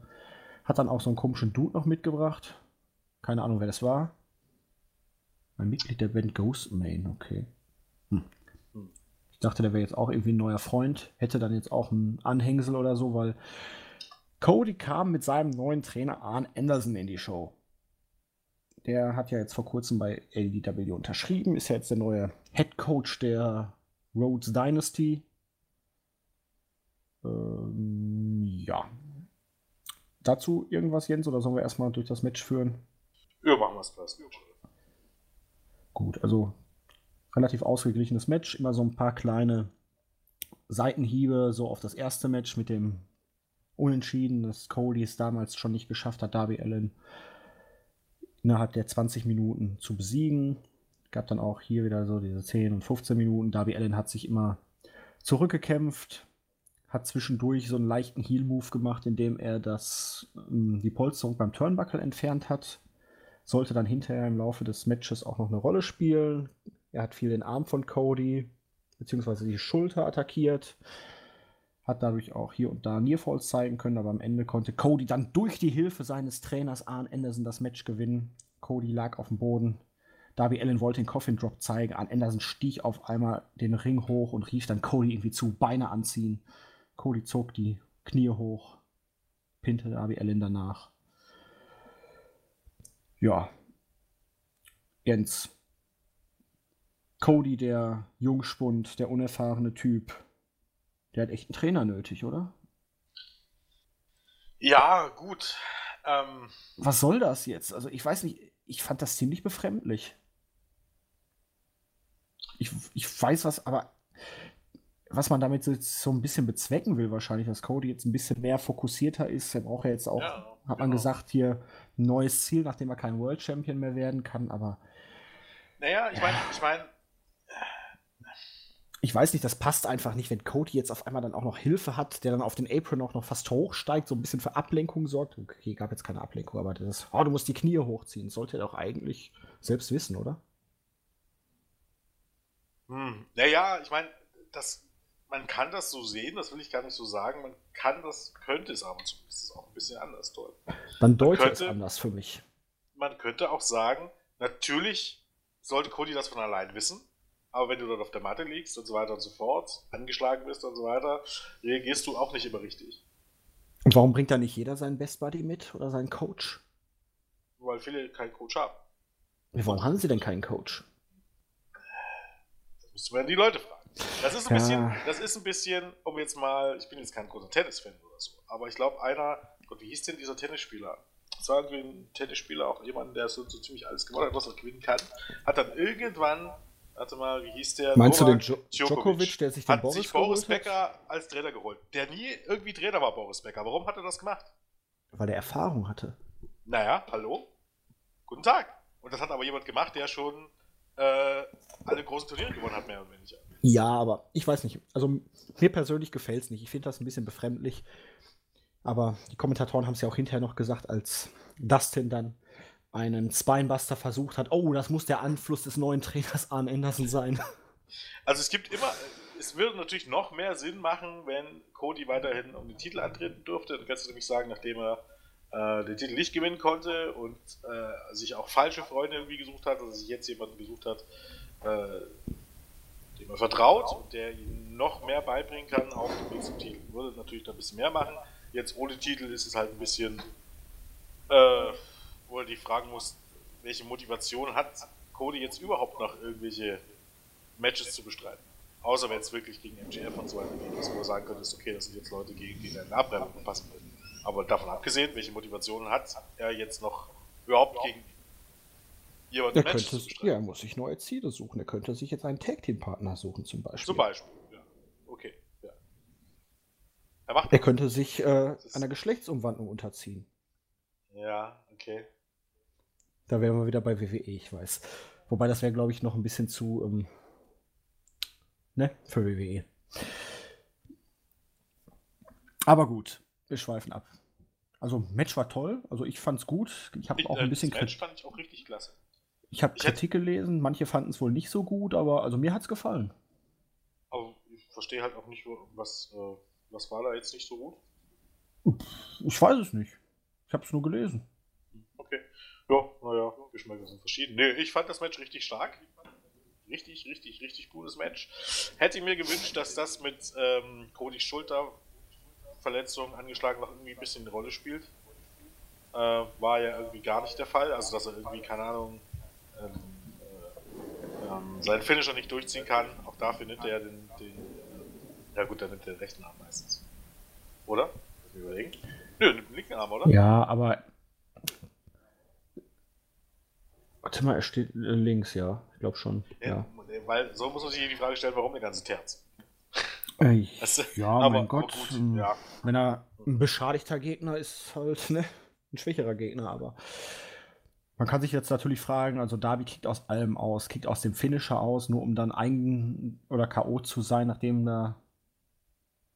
Hat dann auch so einen komischen Dude noch mitgebracht. Keine Ahnung, wer das war. Ein Mitglied der Band Ghostman, okay. Hm. Ich dachte, der wäre jetzt auch irgendwie ein neuer Freund. Hätte dann jetzt auch ein Anhängsel oder so, weil Cody kam mit seinem neuen Trainer Arn Anderson in die Show. Der hat ja jetzt vor kurzem bei ADW unterschrieben, ist ja jetzt der neue Head Coach der Rhodes Dynasty. Ähm, ja. Dazu irgendwas, Jens, oder sollen wir erstmal durch das Match führen? Ja, machen wir es gleich. Gut, also relativ ausgeglichenes Match, immer so ein paar kleine Seitenhiebe, so auf das erste Match mit dem Unentschieden, das Cody es damals schon nicht geschafft hat, Darby Allen innerhalb der 20 Minuten zu besiegen. Gab dann auch hier wieder so diese 10 und 15 Minuten. Darby Allen hat sich immer zurückgekämpft, hat zwischendurch so einen leichten Heel-Move gemacht, indem er das, ähm, die Polsterung beim Turnbuckle entfernt hat. Sollte dann hinterher im Laufe des Matches auch noch eine Rolle spielen. Er hat viel den Arm von Cody, beziehungsweise die Schulter attackiert. Hat dadurch auch hier und da Nearfalls zeigen können, aber am Ende konnte Cody dann durch die Hilfe seines Trainers Arn Anderson das Match gewinnen. Cody lag auf dem Boden. Darby Allen wollte den Coffin Drop zeigen. Arn Anderson stieg auf einmal den Ring hoch und rief dann Cody irgendwie zu, Beine anziehen. Cody zog die Knie hoch, pinte Darby Allen danach. Ja. Jens. Cody, der Jungspund, der unerfahrene Typ, der hat echt einen Trainer nötig, oder? Ja, gut. Ähm, Was soll das jetzt? Also ich weiß nicht, ich fand das ziemlich befremdlich. Ich, ich weiß was, aber was man damit so, so ein bisschen bezwecken will, wahrscheinlich, dass Cody jetzt ein bisschen mehr fokussierter ist. Er braucht ja jetzt auch, ja, hat man genau. gesagt, hier ein neues Ziel, nachdem er kein World Champion mehr werden kann, aber. Naja, ich meine, ich meine, ich weiß nicht, das passt einfach nicht, wenn Cody jetzt auf einmal dann auch noch Hilfe hat, der dann auf den Apron auch noch fast hochsteigt, so ein bisschen für Ablenkung sorgt. Okay, gab jetzt keine Ablenkung, aber das, oh, du musst die Knie hochziehen. sollte er doch eigentlich selbst wissen, oder? Hm. Naja, ich meine, das, man kann das so sehen, das will ich gar nicht so sagen. Man kann das, könnte es aber zumindest auch ein bisschen anders deuten. Dann deutet es anders für mich. Man könnte auch sagen, natürlich sollte Cody das von allein wissen aber wenn du dort auf der Matte liegst und so weiter und so fort, angeschlagen bist und so weiter, reagierst du auch nicht immer richtig. Und warum bringt da nicht jeder seinen Best Buddy mit oder seinen Coach? Weil viele keinen Coach haben. Warum haben sie denn keinen Coach? Das müsste man die Leute fragen. Das ist ein, ja. bisschen, das ist ein bisschen, um jetzt mal, ich bin jetzt kein großer Tennis-Fan oder so, aber ich glaube, einer, Gott, wie hieß denn dieser Tennisspieler? Das war irgendwie ein Tennisspieler, auch jemand, der so, so ziemlich alles gewonnen hat, was er gewinnen kann, hat dann irgendwann Warte mal, wie hieß der? Meinst Novak du den jo Djokovic, der sich den hat Boris sich Boris Becker als Trainer geholt. Der nie irgendwie Trainer war, Boris Becker. Warum hat er das gemacht? Weil er Erfahrung hatte. Naja, hallo? Guten Tag. Und das hat aber jemand gemacht, der schon äh, alle großen Turniere gewonnen hat, mehr oder weniger. Ja, aber ich weiß nicht. Also mir persönlich gefällt es nicht. Ich finde das ein bisschen befremdlich. Aber die Kommentatoren haben es ja auch hinterher noch gesagt, als Dustin dann einen Spinebuster versucht hat. Oh, das muss der Anfluss des neuen Trainers Arn Anderson sein. Also es gibt immer, es würde natürlich noch mehr Sinn machen, wenn Cody weiterhin um den Titel antreten durfte. Dann kannst du nämlich sagen, nachdem er äh, den Titel nicht gewinnen konnte und äh, sich auch falsche Freunde irgendwie gesucht hat, also sich jetzt jemanden gesucht hat, äh, dem er vertraut und der ihm noch mehr beibringen kann auf dem Weg Titel. Würde natürlich noch ein bisschen mehr machen. Jetzt ohne Titel ist es halt ein bisschen äh, wo er die fragen muss, welche Motivation hat Cody jetzt überhaupt noch irgendwelche Matches zu bestreiten. Außer wenn es wirklich gegen MGF und so weiter geht, wo du sagen könntest, okay, das sind jetzt Leute, gegen die eine Abreibung passen würden. Aber davon abgesehen, welche Motivation hat er jetzt noch überhaupt gegen jemanden er Matches könnte, zu Ja, er muss sich neue Ziele suchen. Er könnte sich jetzt einen Tag-Team-Partner suchen, zum Beispiel. Zum Beispiel, ja. Okay, ja. Er, er könnte sich äh, einer Geschlechtsumwandlung unterziehen. Ja, okay. Da wären wir wieder bei WWE, ich weiß. Wobei das wäre, glaube ich, noch ein bisschen zu, ähm, ne, für WWE. Aber gut, wir schweifen ab. Also Match war toll, also ich fand's gut. Ich habe auch ein bisschen das Match fand ich auch richtig klasse. Ich habe Kritik gelesen, manche fanden es wohl nicht so gut, aber also mir hat es gefallen. Aber ich verstehe halt auch nicht, was, äh, was war da jetzt nicht so gut? Ich weiß es nicht. Ich habe es nur gelesen. Ja, naja, Geschmäcker sind verschieden. Nee, ich fand das Match richtig stark. Richtig, richtig, richtig gutes Match. Hätte ich mir gewünscht, dass das mit ähm, Cody Schulterverletzung angeschlagen noch irgendwie ein bisschen eine Rolle spielt. Äh, war ja irgendwie gar nicht der Fall. Also, dass er irgendwie, keine Ahnung, ähm, äh, ähm, seinen Finisher nicht durchziehen kann. Auch dafür nimmt er den, den äh, ja gut, dann nimmt er den rechten Arm meistens. Oder? Überlegen. Nö, nimmt den linken Arm, oder? Ja, aber Warte mal, er steht äh, links, ja. Ich glaube schon. Ja, ja, Weil so muss man sich die Frage stellen, warum der ganze Terz? Äh, ja, aber, mein Gott. Gut, ähm, ja. Wenn er ein beschadigter Gegner ist, halt, ne? Ein schwächerer Gegner, aber. Man kann sich jetzt natürlich fragen, also Darby kickt aus allem aus, kickt aus dem Finisher aus, nur um dann eigen oder K.O. zu sein, nachdem da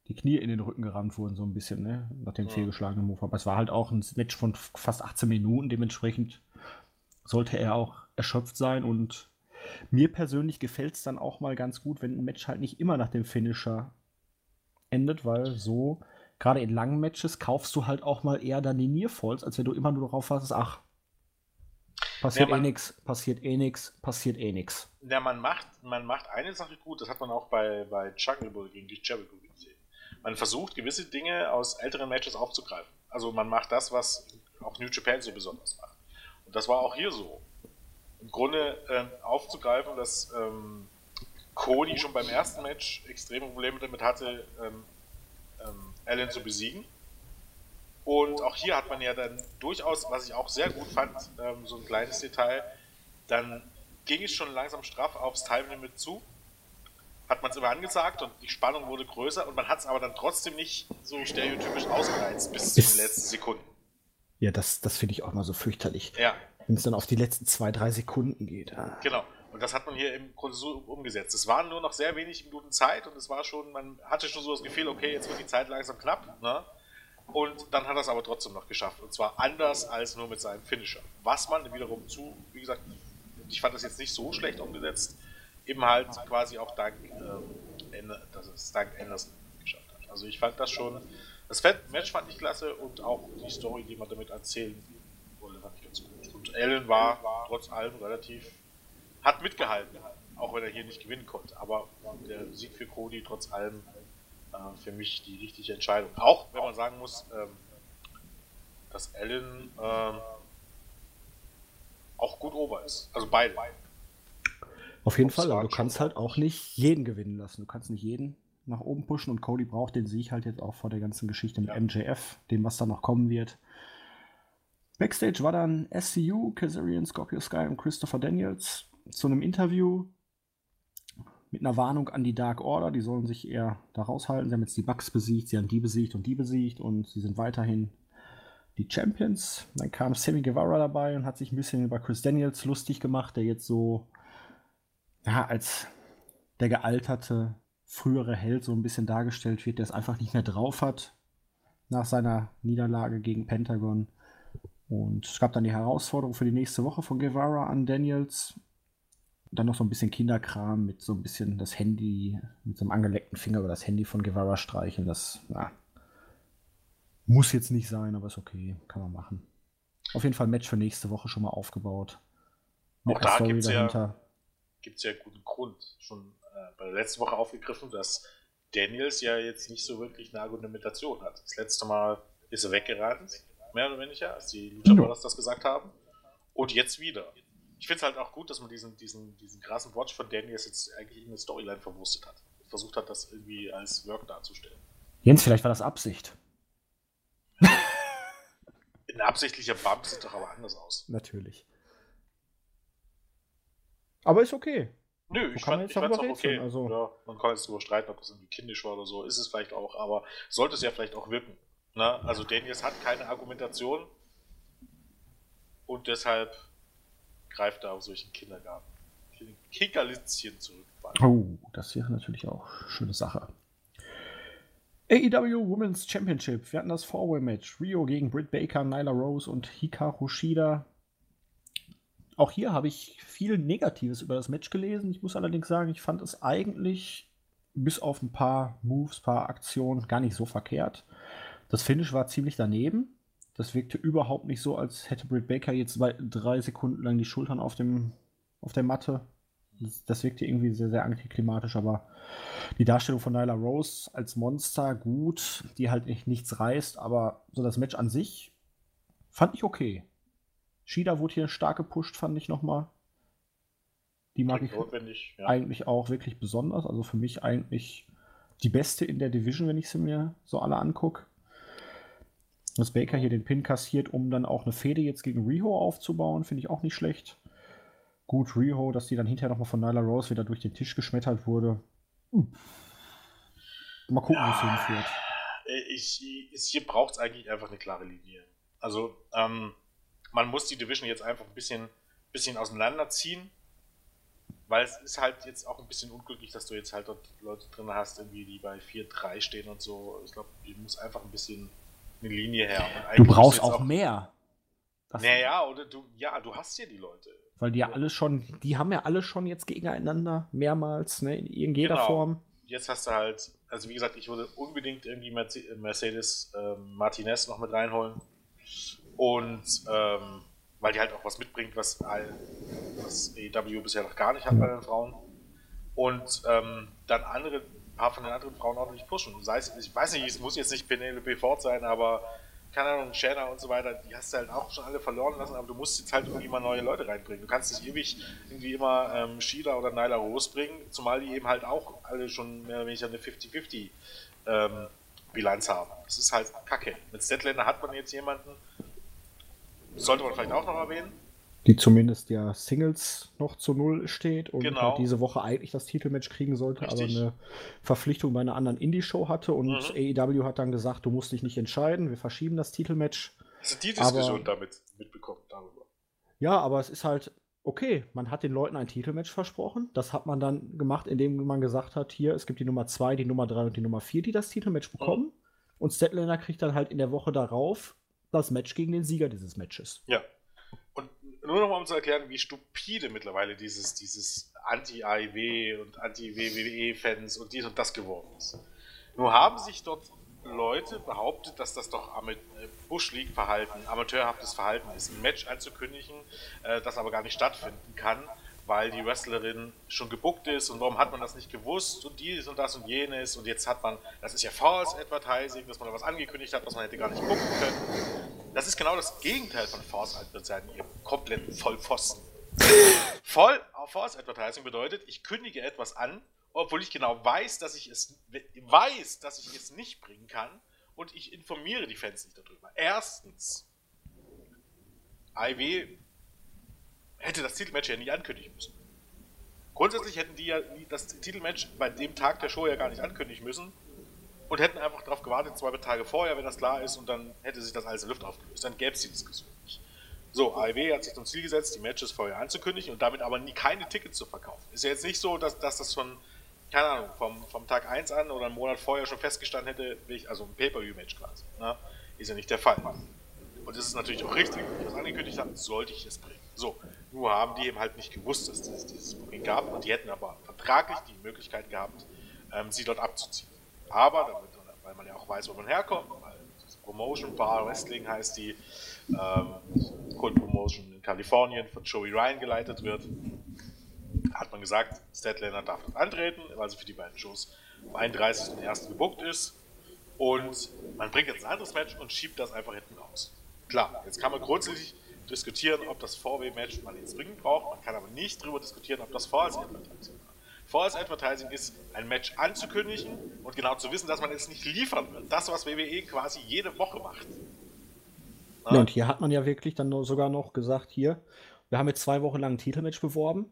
die Knie in den Rücken gerammt wurden, so ein bisschen, ne? Nach dem ja. fehlgeschlagenen Move. Aber es war halt auch ein Match von fast 18 Minuten, dementsprechend sollte er auch erschöpft sein. Und mir persönlich gefällt es dann auch mal ganz gut, wenn ein Match halt nicht immer nach dem Finisher endet, weil so, gerade in langen Matches, kaufst du halt auch mal eher dann die Nearfalls, als wenn du immer nur darauf wartest, ach, passiert ja, eh nichts, passiert eh nichts, passiert eh nichts. Ja, man macht, man macht eine Sache gut, das hat man auch bei, bei Jungle Bull gegen die Jericho gesehen. Man versucht, gewisse Dinge aus älteren Matches aufzugreifen. Also man macht das, was auch New Japan so besonders macht. Und das war auch hier so. Im Grunde ähm, aufzugreifen, dass ähm, Cody schon beim ersten Match extreme Probleme damit hatte, ähm, ähm, Allen zu besiegen. Und auch hier hat man ja dann durchaus, was ich auch sehr gut fand, ähm, so ein kleines Detail, dann ging es schon langsam straff aufs Time Limit zu. Hat man es immer angesagt und die Spannung wurde größer und man hat es aber dann trotzdem nicht so stereotypisch ausgereizt bis zu den letzten Sekunden. Ja, das, das finde ich auch mal so fürchterlich. Ja. Wenn es dann auf die letzten zwei, drei Sekunden geht. Ah. Genau. Und das hat man hier im Grunde so umgesetzt. Es waren nur noch sehr wenig Minuten Zeit und es war schon, man hatte schon so das Gefühl, okay, jetzt wird die Zeit langsam knapp. Ne? Und dann hat er es aber trotzdem noch geschafft. Und zwar anders als nur mit seinem Finisher. Was man wiederum zu, wie gesagt, ich fand das jetzt nicht so schlecht umgesetzt, eben halt quasi auch dank, äh, dass es dank Anderson geschafft hat. Also ich fand das schon das Match fand ich klasse und auch die Story, die man damit erzählen wollte, fand ich ganz gut. Und Allen war trotz allem relativ, hat mitgehalten, auch wenn er hier nicht gewinnen konnte. Aber der Sieg für Cody trotz allem äh, für mich die richtige Entscheidung. Auch wenn man sagen muss, ähm, dass Allen ähm, auch gut ober ist. Also beide. Auf jeden Fall, aber du kannst halt auch nicht jeden gewinnen lassen. Du kannst nicht jeden nach oben pushen und Cody braucht den Sieg halt jetzt auch vor der ganzen Geschichte mit ja. MJF, dem was da noch kommen wird. Backstage war dann SCU, Kazarian, Scorpio Sky und Christopher Daniels zu einem Interview mit einer Warnung an die Dark Order. Die sollen sich eher da raushalten. Sie haben jetzt die Bugs besiegt, sie haben die besiegt und die besiegt und sie sind weiterhin die Champions. Dann kam Sammy Guevara dabei und hat sich ein bisschen über Chris Daniels lustig gemacht, der jetzt so ja, als der gealterte frühere Held so ein bisschen dargestellt wird, der es einfach nicht mehr drauf hat nach seiner Niederlage gegen Pentagon. Und es gab dann die Herausforderung für die nächste Woche von Guevara an Daniels. Dann noch so ein bisschen Kinderkram mit so ein bisschen das Handy, mit so einem angeleckten Finger über das Handy von Guevara streicheln. Das na, muss jetzt nicht sein, aber ist okay, kann man machen. Auf jeden Fall Match für nächste Woche schon mal aufgebaut. Auch da gibt es ja, ja guten Grund. Schon bei der letzten Woche aufgegriffen, dass Daniels ja jetzt nicht so wirklich eine Argumentation hat. Das letzte Mal ist er weggerannt, mehr oder weniger, als die Lucha Brothers das gesagt haben. Und jetzt wieder. Ich finde es halt auch gut, dass man diesen, diesen, diesen krassen Watch von Daniels jetzt eigentlich in eine Storyline verwurstet hat. Versucht hat, das irgendwie als Work darzustellen. Jens, vielleicht war das Absicht. Ein absichtlicher Bump sieht doch aber anders aus. Natürlich. Aber ist okay. Nö, ich fand es auch okay. Also. Ja, man kann jetzt darüber streiten, ob das irgendwie kindisch war oder so. Ist es vielleicht auch, aber sollte es ja vielleicht auch wirken. Na, also Daniels hat keine Argumentation und deshalb greift er auf solchen Kindergarten. Kinkerlitzchen zurück. Oh, das wäre natürlich auch eine schöne Sache. AEW Women's Championship. Wir hatten das Four-Way-Match. Rio gegen Britt Baker, Nyla Rose und Hikaru Shida auch hier habe ich viel Negatives über das Match gelesen. Ich muss allerdings sagen, ich fand es eigentlich bis auf ein paar Moves, paar Aktionen gar nicht so verkehrt. Das Finish war ziemlich daneben. Das wirkte überhaupt nicht so, als hätte Britt Baker jetzt drei Sekunden lang die Schultern auf, dem, auf der Matte. Das, das wirkte irgendwie sehr, sehr antiklimatisch, aber die Darstellung von Nyla Rose als Monster gut, die halt nichts reißt, aber so das Match an sich fand ich okay. Shida wurde hier stark gepusht, fand ich nochmal. Die mag ich ja. eigentlich auch wirklich besonders. Also für mich eigentlich die beste in der Division, wenn ich sie mir so alle angucke. Dass Baker hier den Pin kassiert, um dann auch eine Fehde jetzt gegen Riho aufzubauen, finde ich auch nicht schlecht. Gut, Riho, dass die dann hinterher nochmal von Nyla Rose wieder durch den Tisch geschmettert wurde. Hm. Mal gucken, ja, wo es hinführt. Ich, ich, hier braucht es eigentlich einfach eine klare Linie. Also, ähm, man muss die Division jetzt einfach ein bisschen, bisschen auseinanderziehen, weil es ist halt jetzt auch ein bisschen unglücklich, dass du jetzt halt dort Leute drin hast, irgendwie, die bei 4-3 stehen und so. Ich glaube, die muss einfach ein bisschen eine Linie her. du brauchst auch, auch, mehr. naja, oder du, ja, du hast ja die Leute. Weil die ja alle schon, die haben ja alle schon jetzt gegeneinander mehrmals, ne, in jeder genau. Form. Jetzt hast du halt, also wie gesagt, ich würde unbedingt irgendwie Mercedes ähm, Martinez noch mit reinholen. Und ähm, weil die halt auch was mitbringt, was, was AEW bisher noch gar nicht hat bei den Frauen. Und ähm, dann andere, ein paar von den anderen Frauen auch nicht pushen. Sei es, ich weiß nicht, es muss jetzt nicht Penelope Ford sein, aber keine Ahnung, Shanna und so weiter, die hast du halt auch schon alle verloren lassen, aber du musst jetzt halt irgendwie mal neue Leute reinbringen. Du kannst nicht ewig irgendwie immer ähm, Sheila oder Nyla Rose bringen, zumal die eben halt auch alle schon mehr oder weniger eine 50-50 ähm, Bilanz haben. Das ist halt kacke. Mit Statlander hat man jetzt jemanden, sollte man vielleicht auch noch erwähnen. Die zumindest ja Singles noch zu null steht und genau. halt diese Woche eigentlich das Titelmatch kriegen sollte, Richtig. aber eine Verpflichtung bei einer anderen Indie-Show hatte und mhm. AEW hat dann gesagt, du musst dich nicht entscheiden, wir verschieben das Titelmatch. Hast du die Diskussion aber, damit mitbekommen darüber? Ja, aber es ist halt, okay, man hat den Leuten ein Titelmatch versprochen. Das hat man dann gemacht, indem man gesagt hat, hier, es gibt die Nummer 2, die Nummer 3 und die Nummer 4, die das Titelmatch bekommen. Mhm. Und Statlander kriegt dann halt in der Woche darauf das Match gegen den Sieger dieses Matches. Ja. Und nur noch mal um zu erklären, wie stupide mittlerweile dieses, dieses Anti-AIW und Anti-WWE-Fans und dies und das geworden ist. Nur haben sich dort Leute behauptet, dass das doch Bush League Verhalten, amateurhaftes Verhalten ist, ein Match anzukündigen, äh, das aber gar nicht stattfinden kann, weil die Wrestlerin schon gebuckt ist und warum hat man das nicht gewusst und dies und das und jenes und jetzt hat man, das ist ja False Advertising, dass man da was angekündigt hat, was man hätte gar nicht bucken können. Das ist genau das Gegenteil von False Advertising, ihr kompletten Vollpfosten. Voll False Advertising bedeutet, ich kündige etwas an, obwohl ich genau weiß, dass ich es weiß, dass ich es nicht bringen kann und ich informiere die Fans nicht darüber. Erstens, IW hätte das Titelmatch ja nie ankündigen müssen. Grundsätzlich hätten die ja das Titelmatch bei dem Tag der Show ja gar nicht ankündigen müssen und hätten einfach darauf gewartet, zwei Tage vorher, wenn das klar ist, und dann hätte sich das alles in Luft aufgelöst. Dann gäbe es die Diskussion nicht. So, AEW hat sich zum Ziel gesetzt, die Matches vorher anzukündigen und damit aber nie keine Tickets zu verkaufen. Ist ja jetzt nicht so, dass, dass das schon, keine Ahnung, vom, vom Tag 1 an oder einen Monat vorher schon festgestanden hätte, also ein Pay-Per-View-Match quasi. Ne? Ist ja nicht der Fall. Und es ist natürlich auch richtig, wenn ich das angekündigt habe, sollte ich es bringen. So, nur haben die eben halt nicht gewusst, dass es dieses Booking gab und die hätten aber vertraglich die Möglichkeit gehabt, ähm, sie dort abzuziehen. Aber, damit, weil man ja auch weiß, wo man herkommt, weil Promotion Bar Wrestling heißt die, ähm, Cold Promotion in Kalifornien von Joey Ryan geleitet wird, hat man gesagt, Statlander darf dort antreten, weil sie für die beiden Shows am 31.01. gebucht ist. Und man bringt jetzt ein anderes Match und schiebt das einfach hinten raus. Klar, jetzt kann man grundsätzlich diskutieren, ob das VW-Match man jetzt dringend braucht. Man kann aber nicht darüber diskutieren, ob das False Advertising war. False Advertising ist, ein Match anzukündigen und genau zu wissen, dass man es nicht liefern wird. Das, was WWE quasi jede Woche macht. Ja, und hier hat man ja wirklich dann sogar noch gesagt, hier, wir haben jetzt zwei Wochen lang ein Titelmatch beworben.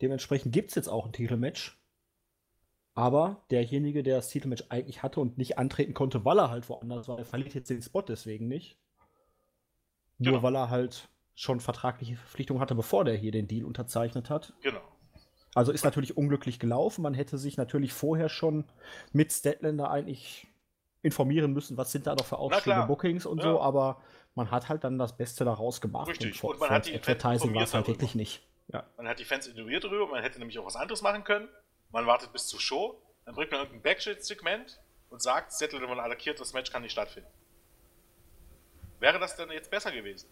Dementsprechend gibt es jetzt auch ein Titelmatch. Aber derjenige, der das Titelmatch eigentlich hatte und nicht antreten konnte, weil er halt woanders war, verliert jetzt den Spot deswegen nicht. Nur genau. weil er halt schon vertragliche Verpflichtungen hatte, bevor der hier den Deal unterzeichnet hat. Genau. Also ist natürlich unglücklich gelaufen. Man hätte sich natürlich vorher schon mit Statlander eigentlich informieren müssen, was sind da noch für ausstehende Bookings und ja. so, aber man hat halt dann das Beste daraus gemacht. Richtig. Und, und man hat die Advertising war es halt wirklich nicht. Ja. Man hat die Fans ignoriert darüber, man hätte nämlich auch was anderes machen können. Man wartet bis zur Show, dann bringt man irgendein Backstage-Segment und sagt, wenn man attackiert, das Match kann nicht stattfinden. Wäre das denn jetzt besser gewesen?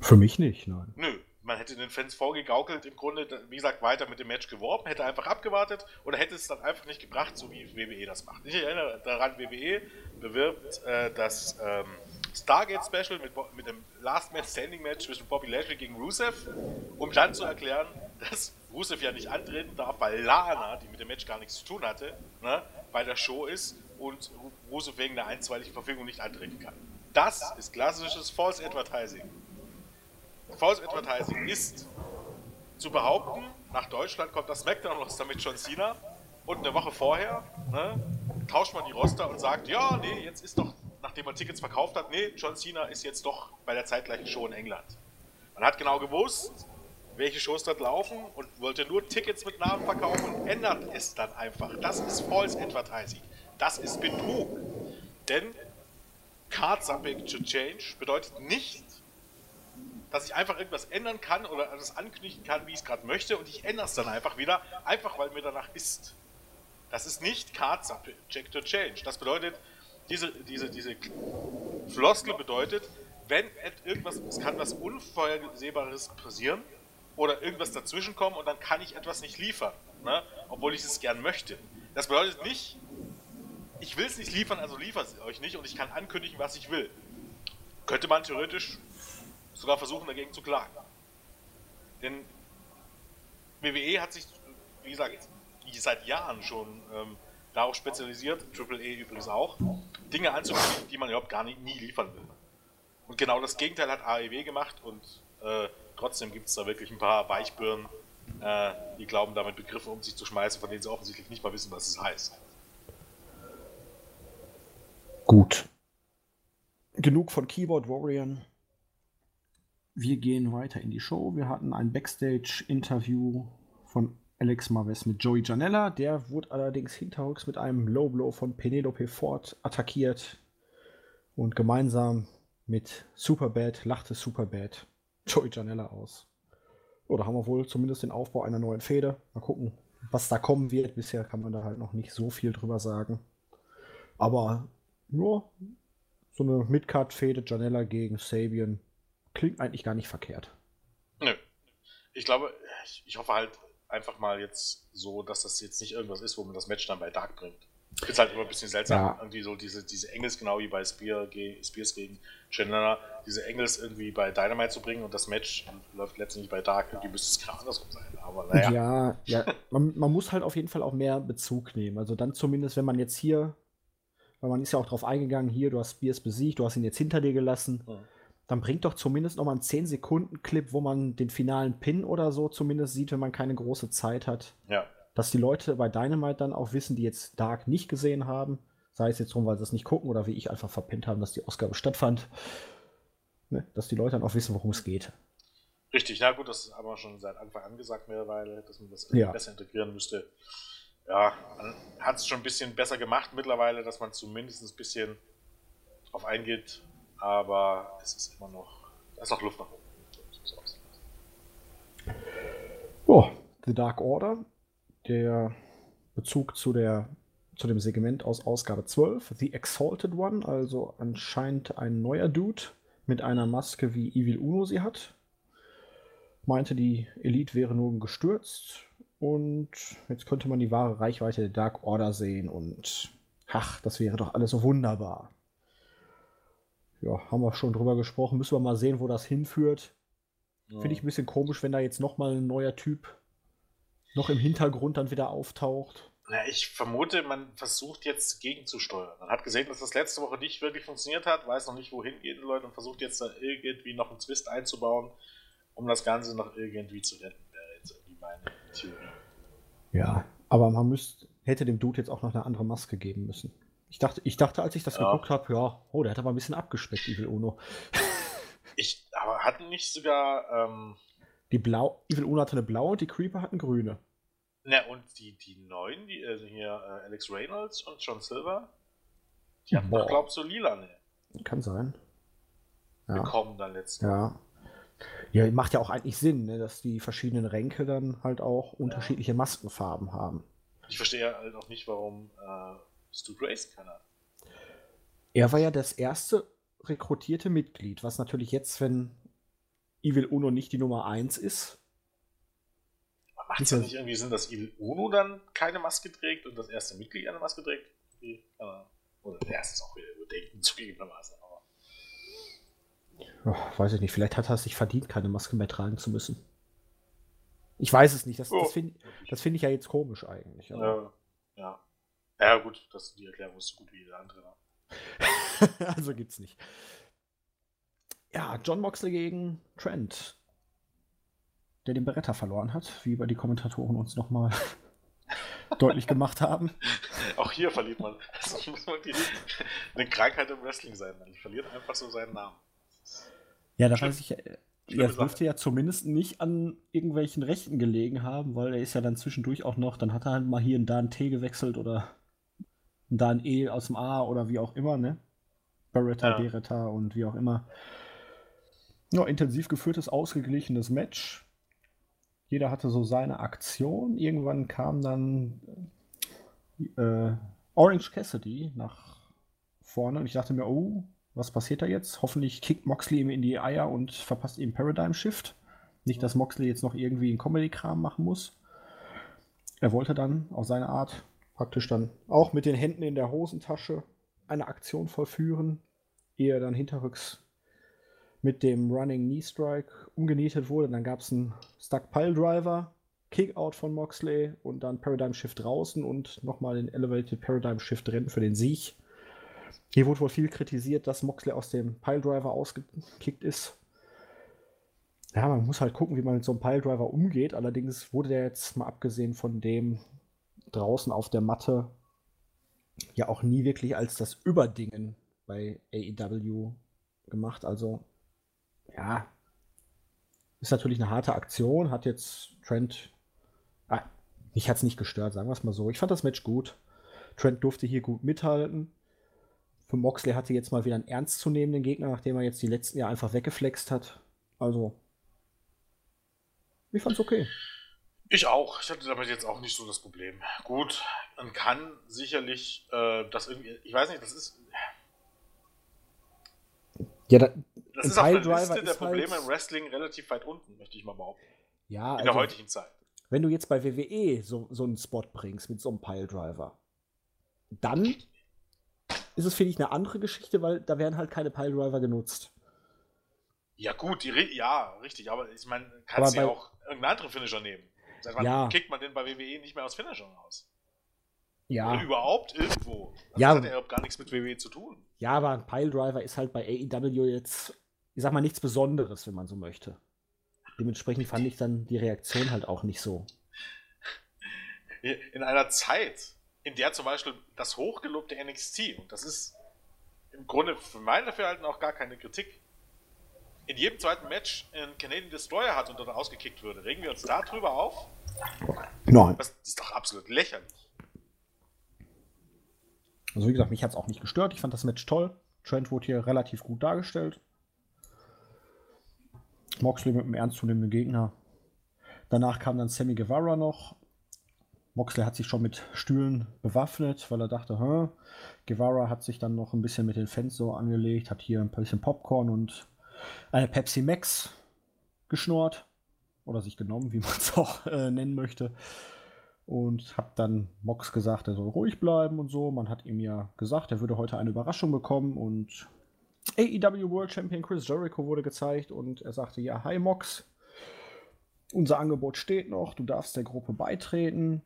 Für mich nicht, nein. Nö, man hätte den Fans vorgegaukelt, im Grunde, wie gesagt, weiter mit dem Match geworben, hätte einfach abgewartet oder hätte es dann einfach nicht gebracht, so wie WWE das macht. Ich erinnere daran, WWE bewirbt äh, das ähm, Stargate Special mit, mit dem Last Man Standing Match zwischen Bobby Lashley gegen Rusev, um dann zu erklären, dass Rusev ja nicht antreten darf, weil Lana, die mit dem Match gar nichts zu tun hatte, ne, bei der Show ist und Rusev wegen der einstweiligen Verfügung nicht antreten kann. Das ist klassisches False Advertising. False Advertising ist zu behaupten, nach Deutschland kommt das SmackDown-Roster mit John Cena und eine Woche vorher ne, tauscht man die Roster und sagt, ja, nee, jetzt ist doch, nachdem man Tickets verkauft hat, nee, John Cena ist jetzt doch bei der zeitgleichen Show in England. Man hat genau gewusst, welche Shows dort laufen und wollte nur Tickets mit Namen verkaufen und ändert es dann einfach. Das ist False Advertising. Das ist Betrug. Denn Card Subject to Change bedeutet nicht, dass ich einfach irgendwas ändern kann oder das ankündigen kann, wie ich es gerade möchte und ich ändere es dann einfach wieder, einfach weil mir danach ist. Das ist nicht Card Subject to Change. Das bedeutet, diese, diese, diese Floskel bedeutet, wenn irgendwas, es kann was Unvorhersehbares passieren oder irgendwas dazwischen kommen und dann kann ich etwas nicht liefern, ne? obwohl ich es gern möchte. Das bedeutet nicht, ich will es nicht liefern, also liefert es euch nicht und ich kann ankündigen, was ich will. Könnte man theoretisch sogar versuchen, dagegen zu klagen. Denn WWE hat sich, wie gesagt, seit Jahren schon ähm, darauf spezialisiert, Triple E übrigens auch, Dinge anzukündigen, die man überhaupt gar nicht, nie liefern will. Und genau das Gegenteil hat AEW gemacht und äh, trotzdem gibt es da wirklich ein paar Weichbirnen, äh, die glauben, damit Begriffe um sich zu schmeißen, von denen sie offensichtlich nicht mal wissen, was es heißt. Gut. Genug von Keyboard Warrior. Wir gehen weiter in die Show. Wir hatten ein Backstage-Interview von Alex Marves mit Joey Janella. Der wurde allerdings hinterrücks mit einem Low Blow von Penelope Ford attackiert. Und gemeinsam mit Superbad lachte Superbad Joey Janella aus. Oder haben wir wohl zumindest den Aufbau einer neuen Fehde. Mal gucken, was da kommen wird. Bisher kann man da halt noch nicht so viel drüber sagen. Aber nur so eine Midcard-Fehde Janella gegen Sabian klingt eigentlich gar nicht verkehrt. Nö. Ich glaube, ich, hoffe halt einfach mal jetzt so, dass das jetzt nicht irgendwas ist, wo man das Match dann bei Dark bringt. Ist halt immer ein bisschen seltsam, ja. irgendwie so diese, diese Engels, genau wie bei Spear, Spears gegen Chandler, diese Engels irgendwie bei Dynamite zu bringen und das Match läuft letztendlich bei Dark, irgendwie müsste es gerade andersrum sein. Aber naja. Ja, ja. Man, man, muss halt auf jeden Fall auch mehr Bezug nehmen. Also dann zumindest, wenn man jetzt hier, weil man ist ja auch drauf eingegangen, hier, du hast Spears besiegt, du hast ihn jetzt hinter dir gelassen. Mhm dann bringt doch zumindest noch mal einen 10-Sekunden-Clip, wo man den finalen Pin oder so zumindest sieht, wenn man keine große Zeit hat. Ja. Dass die Leute bei Dynamite dann auch wissen, die jetzt Dark nicht gesehen haben, sei es jetzt drum, weil sie es nicht gucken oder wie ich einfach verpennt haben, dass die Ausgabe stattfand, ne? dass die Leute dann auch wissen, worum es geht. Richtig, na gut, das ist aber schon seit Anfang an gesagt mittlerweile, dass man das ja. besser integrieren müsste. Ja, hat es schon ein bisschen besser gemacht mittlerweile, dass man zumindest ein bisschen auf eingeht, aber es ist immer noch, da ist noch Luft nach oben. Oh, The Dark Order, der Bezug zu, der, zu dem Segment aus Ausgabe 12, The Exalted One, also anscheinend ein neuer Dude mit einer Maske, wie Evil Uno sie hat. Meinte, die Elite wäre nur gestürzt und jetzt könnte man die wahre Reichweite der Dark Order sehen und ach, das wäre doch alles so wunderbar ja, haben wir schon drüber gesprochen. Müssen wir mal sehen, wo das hinführt. Ja. Finde ich ein bisschen komisch, wenn da jetzt nochmal ein neuer Typ noch im Hintergrund dann wieder auftaucht. Ja, ich vermute, man versucht jetzt gegenzusteuern. Man hat gesehen, dass das letzte Woche nicht wirklich funktioniert hat, weiß noch nicht, wohin gehen die Leute und versucht jetzt da irgendwie noch einen Twist einzubauen, um das Ganze noch irgendwie zu retten, wäre jetzt irgendwie meine Ja, aber man müsste, hätte dem Dude jetzt auch noch eine andere Maske geben müssen. Ich dachte, ich dachte, als ich das ja. geguckt habe, ja, oh, der hat aber ein bisschen abgespeckt, Evil Uno. ich, aber hatten nicht sogar. Ähm, die Blau, Evil Uno hatte eine blaue und die Creeper hatten grüne. Na, und die, die neuen, die, also hier äh, Alex Reynolds und John Silver, Die hatten doch, glaubst du, lila, ne? Kann sein. Ja. Bekommen dann letztens. Ja. Ja, macht ja auch eigentlich Sinn, ne, dass die verschiedenen Ränke dann halt auch unterschiedliche Maskenfarben haben. Ich verstehe halt auch nicht, warum äh, Stu Grace keiner. Er war ja das erste rekrutierte Mitglied, was natürlich jetzt, wenn Evil Uno nicht die Nummer 1 ist. Macht es ja nicht irgendwie Sinn, dass Evil Uno dann keine Maske trägt und das erste Mitglied eine Maske trägt? Oder der erste ist auch wieder überdenken, zugegebenermaßen. Oh, weiß ich nicht, vielleicht hat er es sich verdient, keine Maske mehr tragen zu müssen. Ich weiß es nicht, das, oh. das finde find ich ja jetzt komisch eigentlich. Ja, ja. Ja, gut, das, die Erklärung ist so gut wie jede andere. Ne? also gibt's nicht. Ja, John Moxley gegen Trent, der den Beretta verloren hat, wie bei die Kommentatoren uns nochmal deutlich gemacht haben. Auch hier verliert man. Das muss man die, eine Krankheit im Wrestling sein. Man verliert einfach so seinen Namen. Ja, da weiß ich, er dürfte ja zumindest nicht an irgendwelchen Rechten gelegen haben, weil er ist ja dann zwischendurch auch noch, dann hat er halt mal hier und da ein T gewechselt oder da ein E aus dem A oder wie auch immer, ne? Beretta, ja. Beretta und wie auch immer. Ja, intensiv geführtes, ausgeglichenes Match. Jeder hatte so seine Aktion. Irgendwann kam dann äh, Orange Cassidy nach vorne und ich dachte mir, oh, was passiert da jetzt? Hoffentlich kickt Moxley ihm in die Eier und verpasst ihm Paradigm Shift. Nicht, dass Moxley jetzt noch irgendwie einen Comedy-Kram machen muss. Er wollte dann auf seine Art praktisch dann auch mit den Händen in der Hosentasche eine Aktion vollführen, ehe er dann hinterrücks mit dem Running Knee Strike umgenietet wurde. Dann gab es einen Stuck Pile Driver, Kickout von Moxley und dann Paradigm Shift draußen und nochmal den Elevated Paradigm Shift drin für den Sieg. Hier wurde wohl viel kritisiert, dass Moxley aus dem Piledriver ausgekickt ist. Ja, man muss halt gucken, wie man mit so einem Piledriver umgeht. Allerdings wurde der jetzt mal abgesehen von dem draußen auf der Matte ja auch nie wirklich als das Überdingen bei AEW gemacht. Also, ja, ist natürlich eine harte Aktion. Hat jetzt Trent, ah, mich hat es nicht gestört, sagen wir es mal so. Ich fand das Match gut. Trent durfte hier gut mithalten. Für Moxley hatte jetzt mal wieder einen ernstzunehmenden Gegner, nachdem er jetzt die letzten Jahre einfach weggeflext hat. Also, ich fand's okay. Ich auch. Ich hatte damit jetzt auch nicht so das Problem. Gut, man kann sicherlich äh, das irgendwie, ich weiß nicht, das ist. Ja, da, das ist auf der Liste der Probleme halt, im Wrestling relativ weit unten, möchte ich mal behaupten. Ja, in also, der heutigen Zeit. Wenn du jetzt bei WWE so, so einen Spot bringst mit so einem Piledriver, dann ist es, finde ich, eine andere Geschichte, weil da werden halt keine Piledriver genutzt. Ja, gut, die, ja, richtig, aber ich meine, kannst du ja auch irgendeinen anderen Finisher nehmen. Seit wann ja. kickt man denn bei WWE nicht mehr aus Finishern aus? Ja. Oder überhaupt irgendwo. Das ja. hat ja überhaupt gar nichts mit WWE zu tun. Ja, aber ein Piledriver ist halt bei AEW jetzt, ich sag mal, nichts Besonderes, wenn man so möchte. Dementsprechend fand ich dann die Reaktion halt auch nicht so. In einer Zeit, in der zum Beispiel das hochgelobte NXT, und das ist im Grunde für mein Dafürhalten auch gar keine Kritik, in jedem zweiten Match einen Canadian Destroyer hat und dann ausgekickt würde. Regen wir uns da drüber auf? Nein. Das ist doch absolut lächerlich. Also wie gesagt, mich hat es auch nicht gestört. Ich fand das Match toll. Trent wurde hier relativ gut dargestellt. Moxley mit einem ernstzunehmenden Gegner. Danach kam dann Sammy Guevara noch. Moxley hat sich schon mit Stühlen bewaffnet, weil er dachte, Hä? Guevara hat sich dann noch ein bisschen mit den Fans so angelegt, hat hier ein bisschen Popcorn und eine Pepsi Max geschnurrt oder sich genommen, wie man es auch äh, nennen möchte. Und hat dann Mox gesagt, er soll ruhig bleiben und so. Man hat ihm ja gesagt, er würde heute eine Überraschung bekommen und AEW World Champion Chris Jericho wurde gezeigt und er sagte, ja, hi Mox, unser Angebot steht noch, du darfst der Gruppe beitreten.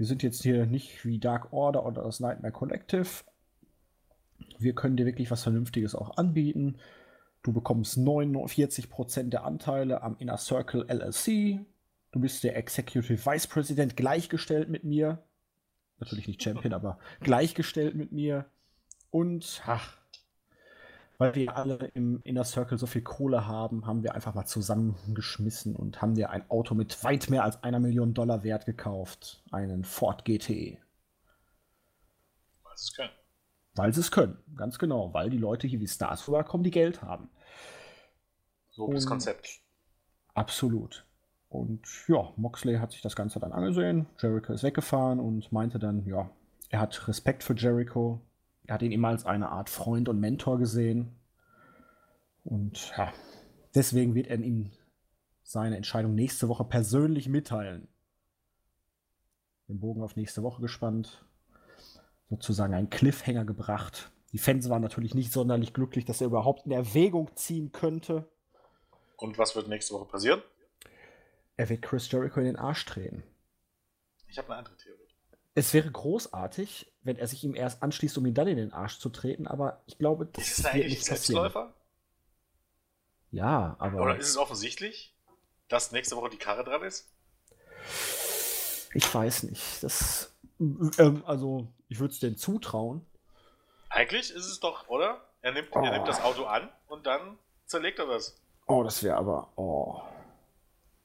Wir sind jetzt hier nicht wie Dark Order oder das Nightmare Collective. Wir können dir wirklich was Vernünftiges auch anbieten. Du bekommst 49% der Anteile am Inner Circle LLC. Du bist der Executive Vice President gleichgestellt mit mir. Natürlich nicht Champion, aber gleichgestellt mit mir. Und, ach, weil wir alle im Inner Circle so viel Kohle haben, haben wir einfach mal zusammengeschmissen und haben dir ein Auto mit weit mehr als einer Million Dollar Wert gekauft. Einen Ford GTE. Was es können. Weil sie es können, ganz genau. Weil die Leute hier wie Stars vorkommen, die Geld haben. So das Konzept. Absolut. Und ja, Moxley hat sich das Ganze dann angesehen. Jericho ist weggefahren und meinte dann, ja, er hat Respekt für Jericho. Er hat ihn immer als eine Art Freund und Mentor gesehen. Und ja, deswegen wird er ihm seine Entscheidung nächste Woche persönlich mitteilen. Den Bogen auf nächste Woche gespannt. Sozusagen ein Cliffhanger gebracht. Die Fans waren natürlich nicht sonderlich glücklich, dass er überhaupt in Erwägung ziehen könnte. Und was wird nächste Woche passieren? Er wird Chris Jericho in den Arsch drehen. Ich habe eine andere Theorie. Es wäre großartig, wenn er sich ihm erst anschließt, um ihn dann in den Arsch zu treten, aber ich glaube, das ist es eigentlich ein Selbstläufer? Ja, aber. Oder ist es offensichtlich, dass nächste Woche die Karre dran ist? Ich weiß nicht. Das, ähm, also, ich würde es denen zutrauen. Eigentlich ist es doch, oder? Er nimmt, oh. er nimmt das Auto an und dann zerlegt er das. Oh, das wäre aber. Oh.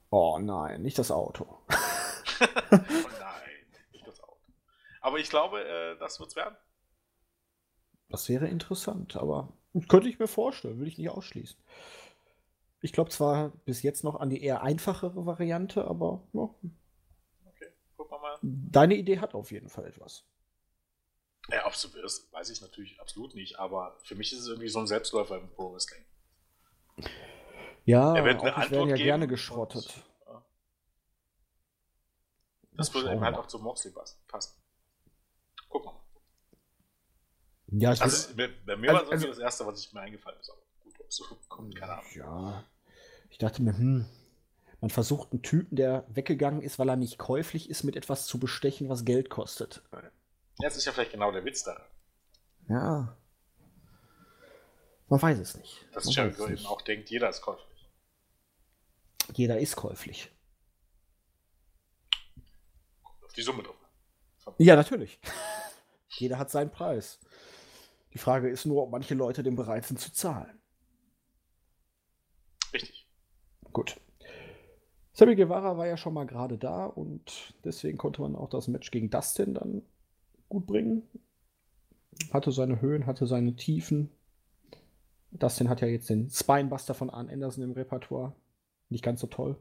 Oh nein, nicht das Auto. oh nein, nicht das Auto. Aber ich glaube, äh, das wird's werden. Das wäre interessant, aber könnte ich mir vorstellen, würde ich nicht ausschließen. Ich glaube zwar bis jetzt noch an die eher einfachere Variante, aber ja. Okay, gucken wir mal. Deine Idee hat auf jeden Fall etwas. Ja, absolut, das weiß ich natürlich absolut nicht, aber für mich ist es irgendwie so ein Selbstläufer im Pro Wrestling. Ja, er wird eine auch werden ja gerne geschrottet. Und, ja. Das würde eben halt auch zu Moxley passen. Wir mal. Ja, ich also, bei, bei mir also, war es also, das Erste, was ich mir eingefallen ist. Aber gut, ob so kommt, keine Ahnung. Ja, ich dachte mir, hm, man versucht einen Typen, der weggegangen ist, weil er nicht käuflich ist, mit etwas zu bestechen, was Geld kostet. Ja, das ist ja vielleicht genau der Witz da. Ja. Man weiß es nicht. Dass Jericho eben auch denkt, jeder ist käuflich. Jeder ist käuflich. Auf die Summe drauf. Ja, natürlich. Jeder hat seinen Preis. Die Frage ist nur, ob manche Leute den bereit sind zu zahlen. Richtig. Gut. Sammy Guevara war ja schon mal gerade da und deswegen konnte man auch das Match gegen Dustin dann gut bringen. Hatte seine Höhen, hatte seine Tiefen. Dustin hat ja jetzt den Spinebuster von Arn Anderson im Repertoire nicht ganz so toll.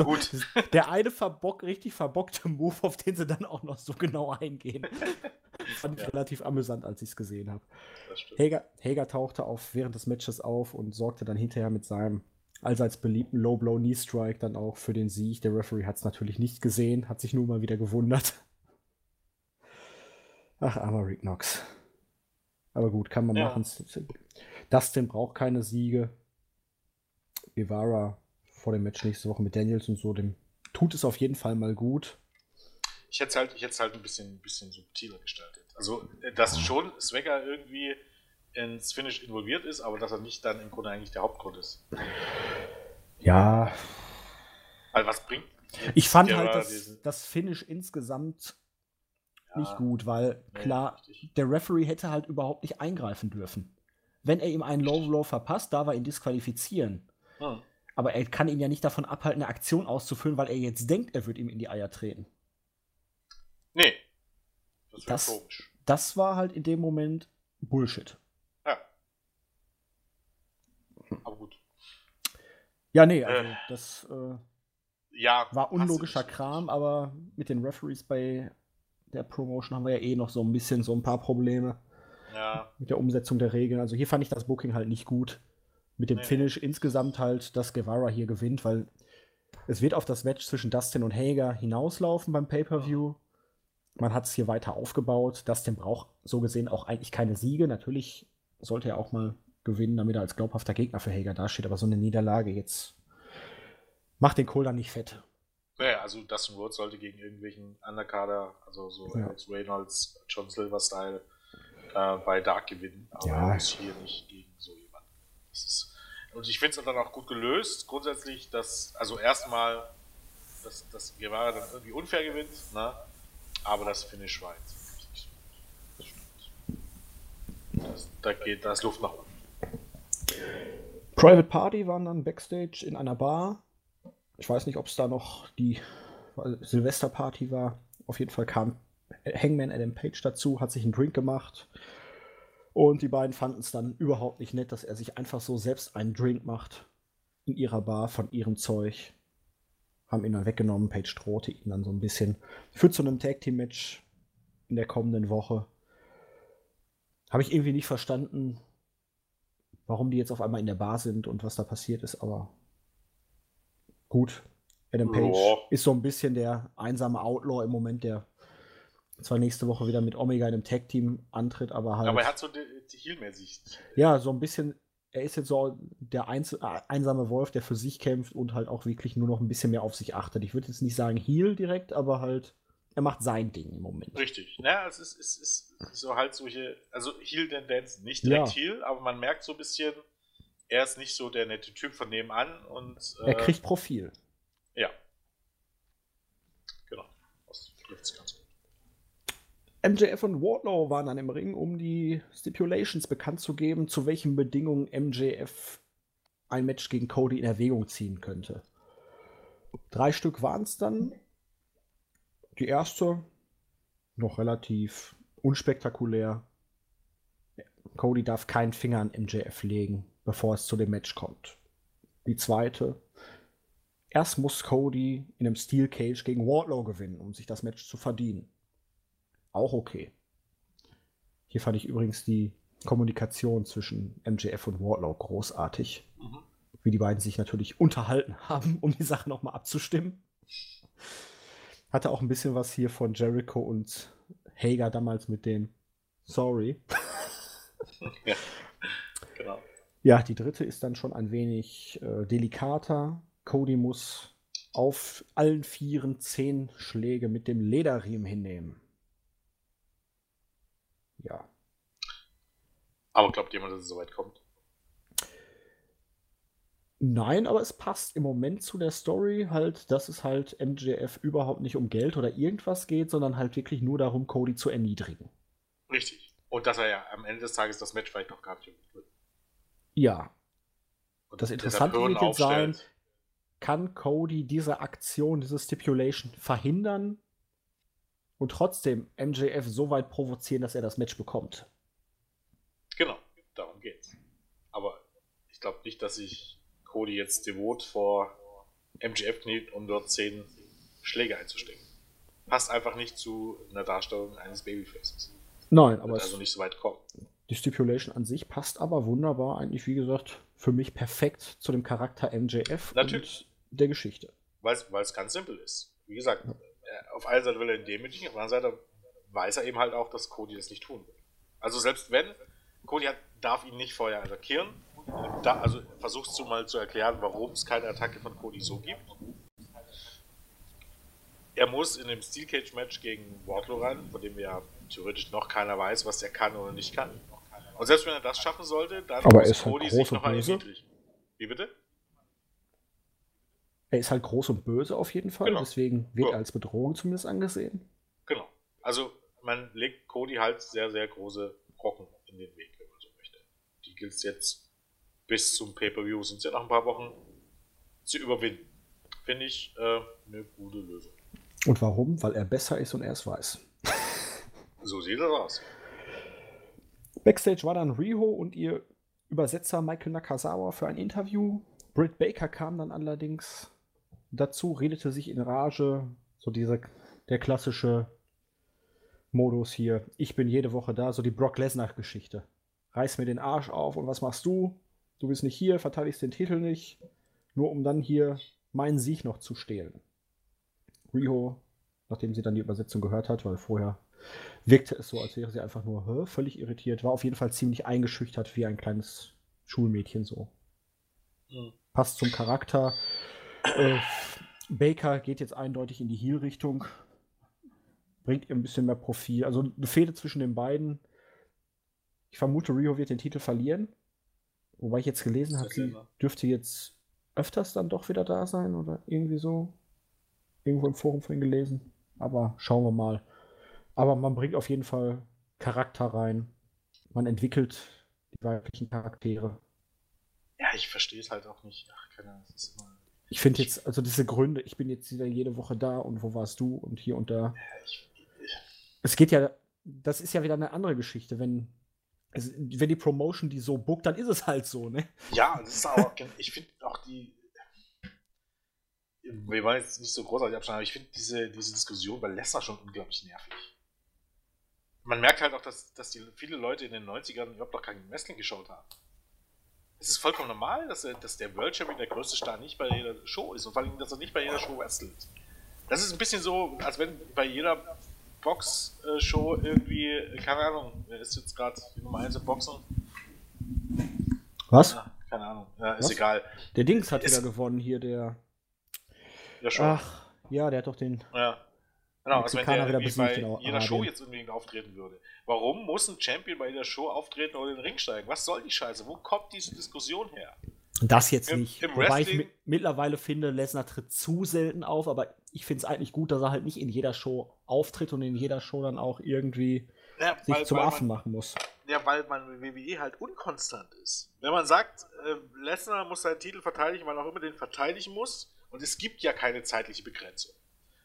Also Gut. der eine verbock, richtig verbockte Move, auf den sie dann auch noch so genau eingehen. Fand ich ja. relativ amüsant, als ich es gesehen habe. Hager, Hager tauchte auf während des Matches auf und sorgte dann hinterher mit seinem allseits beliebten Low Blow Knee Strike dann auch für den Sieg. Der Referee hat es natürlich nicht gesehen, hat sich nur mal wieder gewundert. Ach, armer Rick Knox. Aber gut, kann man ja. machen. Dustin braucht keine Siege. Guevara vor dem Match nächste Woche mit Daniels und so, dem tut es auf jeden Fall mal gut. Ich hätte es halt, ich hätte halt ein bisschen, bisschen subtiler gestaltet. Also, äh, dass schon Swagger irgendwie ins Finish involviert ist, aber dass er nicht dann im Grunde eigentlich der Hauptgrund ist. Ja. Weil was bringt? Ich fand halt das, das Finish insgesamt ja, nicht gut, weil klar, nee, der Referee hätte halt überhaupt nicht eingreifen dürfen. Wenn er ihm einen Low Blow verpasst, darf er ihn disqualifizieren. Hm. Aber er kann ihn ja nicht davon abhalten, eine Aktion auszuführen, weil er jetzt denkt, er wird ihm in die Eier treten. Nee. Das, das, komisch. das war halt in dem Moment Bullshit. Ja. Aber gut. Ja, nee, also äh, das äh, ja, war unlogischer Kram, aber mit den Referees bei der Promotion haben wir ja eh noch so ein bisschen so ein paar Probleme. Ja. Mit der Umsetzung der Regeln. Also hier fand ich das Booking halt nicht gut. Mit dem nee. Finish insgesamt halt, dass Guevara hier gewinnt, weil es wird auf das Match zwischen Dustin und Hager hinauslaufen beim Pay-Per-View. Man hat es hier weiter aufgebaut. Dustin braucht so gesehen auch eigentlich keine Siege. Natürlich sollte er auch mal gewinnen, damit er als glaubhafter Gegner für Hager dasteht. Aber so eine Niederlage jetzt macht den Kohl dann nicht fett. Naja, also Dustin Rhodes sollte gegen irgendwelchen Undercarder, also so ja. Alex Reynolds, John Silver-Style, äh, bei Dark gewinnen, aber ja. muss hier nicht gegen so. Ist, und ich finde es dann auch gut gelöst, grundsätzlich, dass, also erstmal, dass, dass Guevara dann irgendwie unfair gewinnt, ne? aber das Finish war jetzt stimmt. Das, da geht, da ist Luft nach oben. Private Party waren dann Backstage in einer Bar. Ich weiß nicht, ob es da noch die Silvesterparty war. Auf jeden Fall kam Hangman Adam Page dazu, hat sich einen Drink gemacht. Und die beiden fanden es dann überhaupt nicht nett, dass er sich einfach so selbst einen Drink macht in ihrer Bar von ihrem Zeug. Haben ihn dann weggenommen. Page drohte ihn dann so ein bisschen. Führt zu einem Tag Team Match in der kommenden Woche. Habe ich irgendwie nicht verstanden, warum die jetzt auf einmal in der Bar sind und was da passiert ist, aber gut. Adam Page oh. ist so ein bisschen der einsame Outlaw im Moment, der zwar nächste Woche wieder mit Omega in einem Tag-Team antritt, aber halt. Aber er hat so die, die Heal-mäßig. Ja, so ein bisschen. Er ist jetzt so der Einzel äh, einsame Wolf, der für sich kämpft und halt auch wirklich nur noch ein bisschen mehr auf sich achtet. Ich würde jetzt nicht sagen Heal direkt, aber halt er macht sein Ding im Moment. Richtig. Ja, es ist, es ist so halt solche, also Heal-Tendenz, nicht direkt ja. Heal, aber man merkt so ein bisschen, er ist nicht so der nette Typ von nebenan und. Äh, er kriegt Profil. Ja. Genau. Das trifft ganz gut. MJF und Wardlow waren dann im Ring, um die Stipulations bekannt zu geben, zu welchen Bedingungen MJF ein Match gegen Cody in Erwägung ziehen könnte. Drei Stück waren es dann. Die erste noch relativ unspektakulär. Cody darf keinen Finger an MJF legen, bevor es zu dem Match kommt. Die zweite. Erst muss Cody in einem Steel Cage gegen Wardlow gewinnen, um sich das Match zu verdienen. Auch okay. Hier fand ich übrigens die Kommunikation zwischen MJF und Wardlow großartig. Mhm. Wie die beiden sich natürlich unterhalten haben, um die Sache nochmal abzustimmen. Hatte auch ein bisschen was hier von Jericho und Hager damals mit dem Sorry. ja, genau. Ja, die dritte ist dann schon ein wenig äh, delikater. Cody muss auf allen Vieren zehn Schläge mit dem Lederriemen hinnehmen. Ja. Aber glaubt jemand, dass es so weit kommt? Nein, aber es passt im Moment zu der Story halt, dass es halt MJF überhaupt nicht um Geld oder irgendwas geht, sondern halt wirklich nur darum, Cody zu erniedrigen. Richtig. Und dass er ja am Ende des Tages das Match vielleicht noch gar nicht wird. Ja. Und das Interessante wird jetzt sein, kann Cody diese Aktion, diese Stipulation verhindern und trotzdem MJF so weit provozieren, dass er das Match bekommt? Genau, darum geht's. Aber ich glaube nicht, dass ich Cody jetzt devot vor MGF kniet, um dort 10 Schläge einzustecken. Passt einfach nicht zu einer Darstellung eines Babyfaces. Nein, aber also nicht so weit kommen. Die Stipulation an sich passt aber wunderbar, eigentlich wie gesagt, für mich perfekt zu dem Charakter MJF Natürlich. und der Geschichte. Weil es ganz simpel ist. Wie gesagt, ja. Auf einer Seite will er ihn demütigen, auf der anderen Seite weiß er eben halt auch, dass Cody das nicht tun will. Also selbst wenn, Cody hat, darf ihn nicht vorher attackieren, da, also versuchst du mal zu erklären, warum es keine Attacke von Cody so gibt. Er muss in dem Steel Cage Match gegen Wardlow rein, von dem ja theoretisch noch keiner weiß, was er kann oder nicht kann. Und selbst wenn er das schaffen sollte, dann Aber muss Cody halt sich noch erniedrigen. Wie bitte? Er ist halt groß und böse auf jeden Fall, genau. deswegen wird ja. er als Bedrohung zumindest angesehen. Genau. Also man legt Cody halt sehr, sehr große Brocken in den Weg, wenn man so möchte. Die gilt es jetzt bis zum Pay-Per-View sind es ja noch ein paar Wochen zu überwinden. Finde ich äh, eine gute Lösung. Und warum? Weil er besser ist und er es weiß. so sieht das aus. Backstage war dann Riho und ihr Übersetzer Michael Nakazawa für ein Interview. Britt Baker kam dann allerdings dazu, redete sich in Rage. So diese, der klassische Modus hier. Ich bin jede Woche da, so die Brock Lesnar-Geschichte. Reiß mir den Arsch auf und was machst du? du bist nicht hier, verteidigst den Titel nicht, nur um dann hier meinen Sieg noch zu stehlen. Riho, nachdem sie dann die Übersetzung gehört hat, weil vorher wirkte es so, als wäre sie einfach nur hä, völlig irritiert, war auf jeden Fall ziemlich eingeschüchtert wie ein kleines Schulmädchen so. Mhm. Passt zum Charakter. Äh, Baker geht jetzt eindeutig in die Heal-Richtung, bringt ihr ein bisschen mehr Profil. Also eine Fehde zwischen den beiden. Ich vermute, Rio wird den Titel verlieren. Wobei ich jetzt gelesen habe, sie dürfte jetzt öfters dann doch wieder da sein oder irgendwie so. Irgendwo im Forum vorhin gelesen. Aber schauen wir mal. Aber man bringt auf jeden Fall Charakter rein. Man entwickelt die weiblichen Charaktere. Ja, ich verstehe es halt auch nicht. Ach, keine Ahnung. Ich finde jetzt, also diese Gründe, ich bin jetzt wieder jede Woche da und wo warst du und hier und da. Es geht ja, das ist ja wieder eine andere Geschichte, wenn also, wenn die Promotion die so bookt, dann ist es halt so, ne? Ja, das ist auch, ich finde auch die, wir wollen jetzt nicht so großartig abschneiden, aber ich finde diese, diese Diskussion bei Lesnar schon unglaublich nervig. Man merkt halt auch, dass, dass die, viele Leute in den 90ern überhaupt noch kein Wrestling geschaut haben. Es ist vollkommen normal, dass, er, dass der World Champion der größte Star nicht bei jeder Show ist und vor allem, dass er nicht bei jeder Show wrestelt. Das ist ein bisschen so, als wenn bei jeder Box-Show irgendwie, keine Ahnung, wer ist jetzt gerade die Nummer 1 im Boxen? Was? Ja, keine Ahnung, ja, ist Was? egal. Der Dings hat ist, wieder gewonnen hier, der. Ja, schon. Ach, ja, der hat doch den. Ja. Genau, als wenn der irgendwie bei jeder Show jetzt unbedingt auftreten würde. Warum muss ein Champion bei jeder Show auftreten oder in den Ring steigen? Was soll die Scheiße? Wo kommt diese Diskussion her? Das jetzt Im, nicht. Im Wobei ich mittlerweile finde, Lesnar tritt zu selten auf, aber ich finde es eigentlich gut, dass er halt nicht in jeder Show auftritt und in jeder Show dann auch irgendwie ja, sich weil, zum weil Affen machen muss. Ja, weil man WWE halt unkonstant ist. Wenn man sagt, äh, Lesnar muss seinen Titel verteidigen, weil er auch immer den verteidigen muss, und es gibt ja keine zeitliche Begrenzung.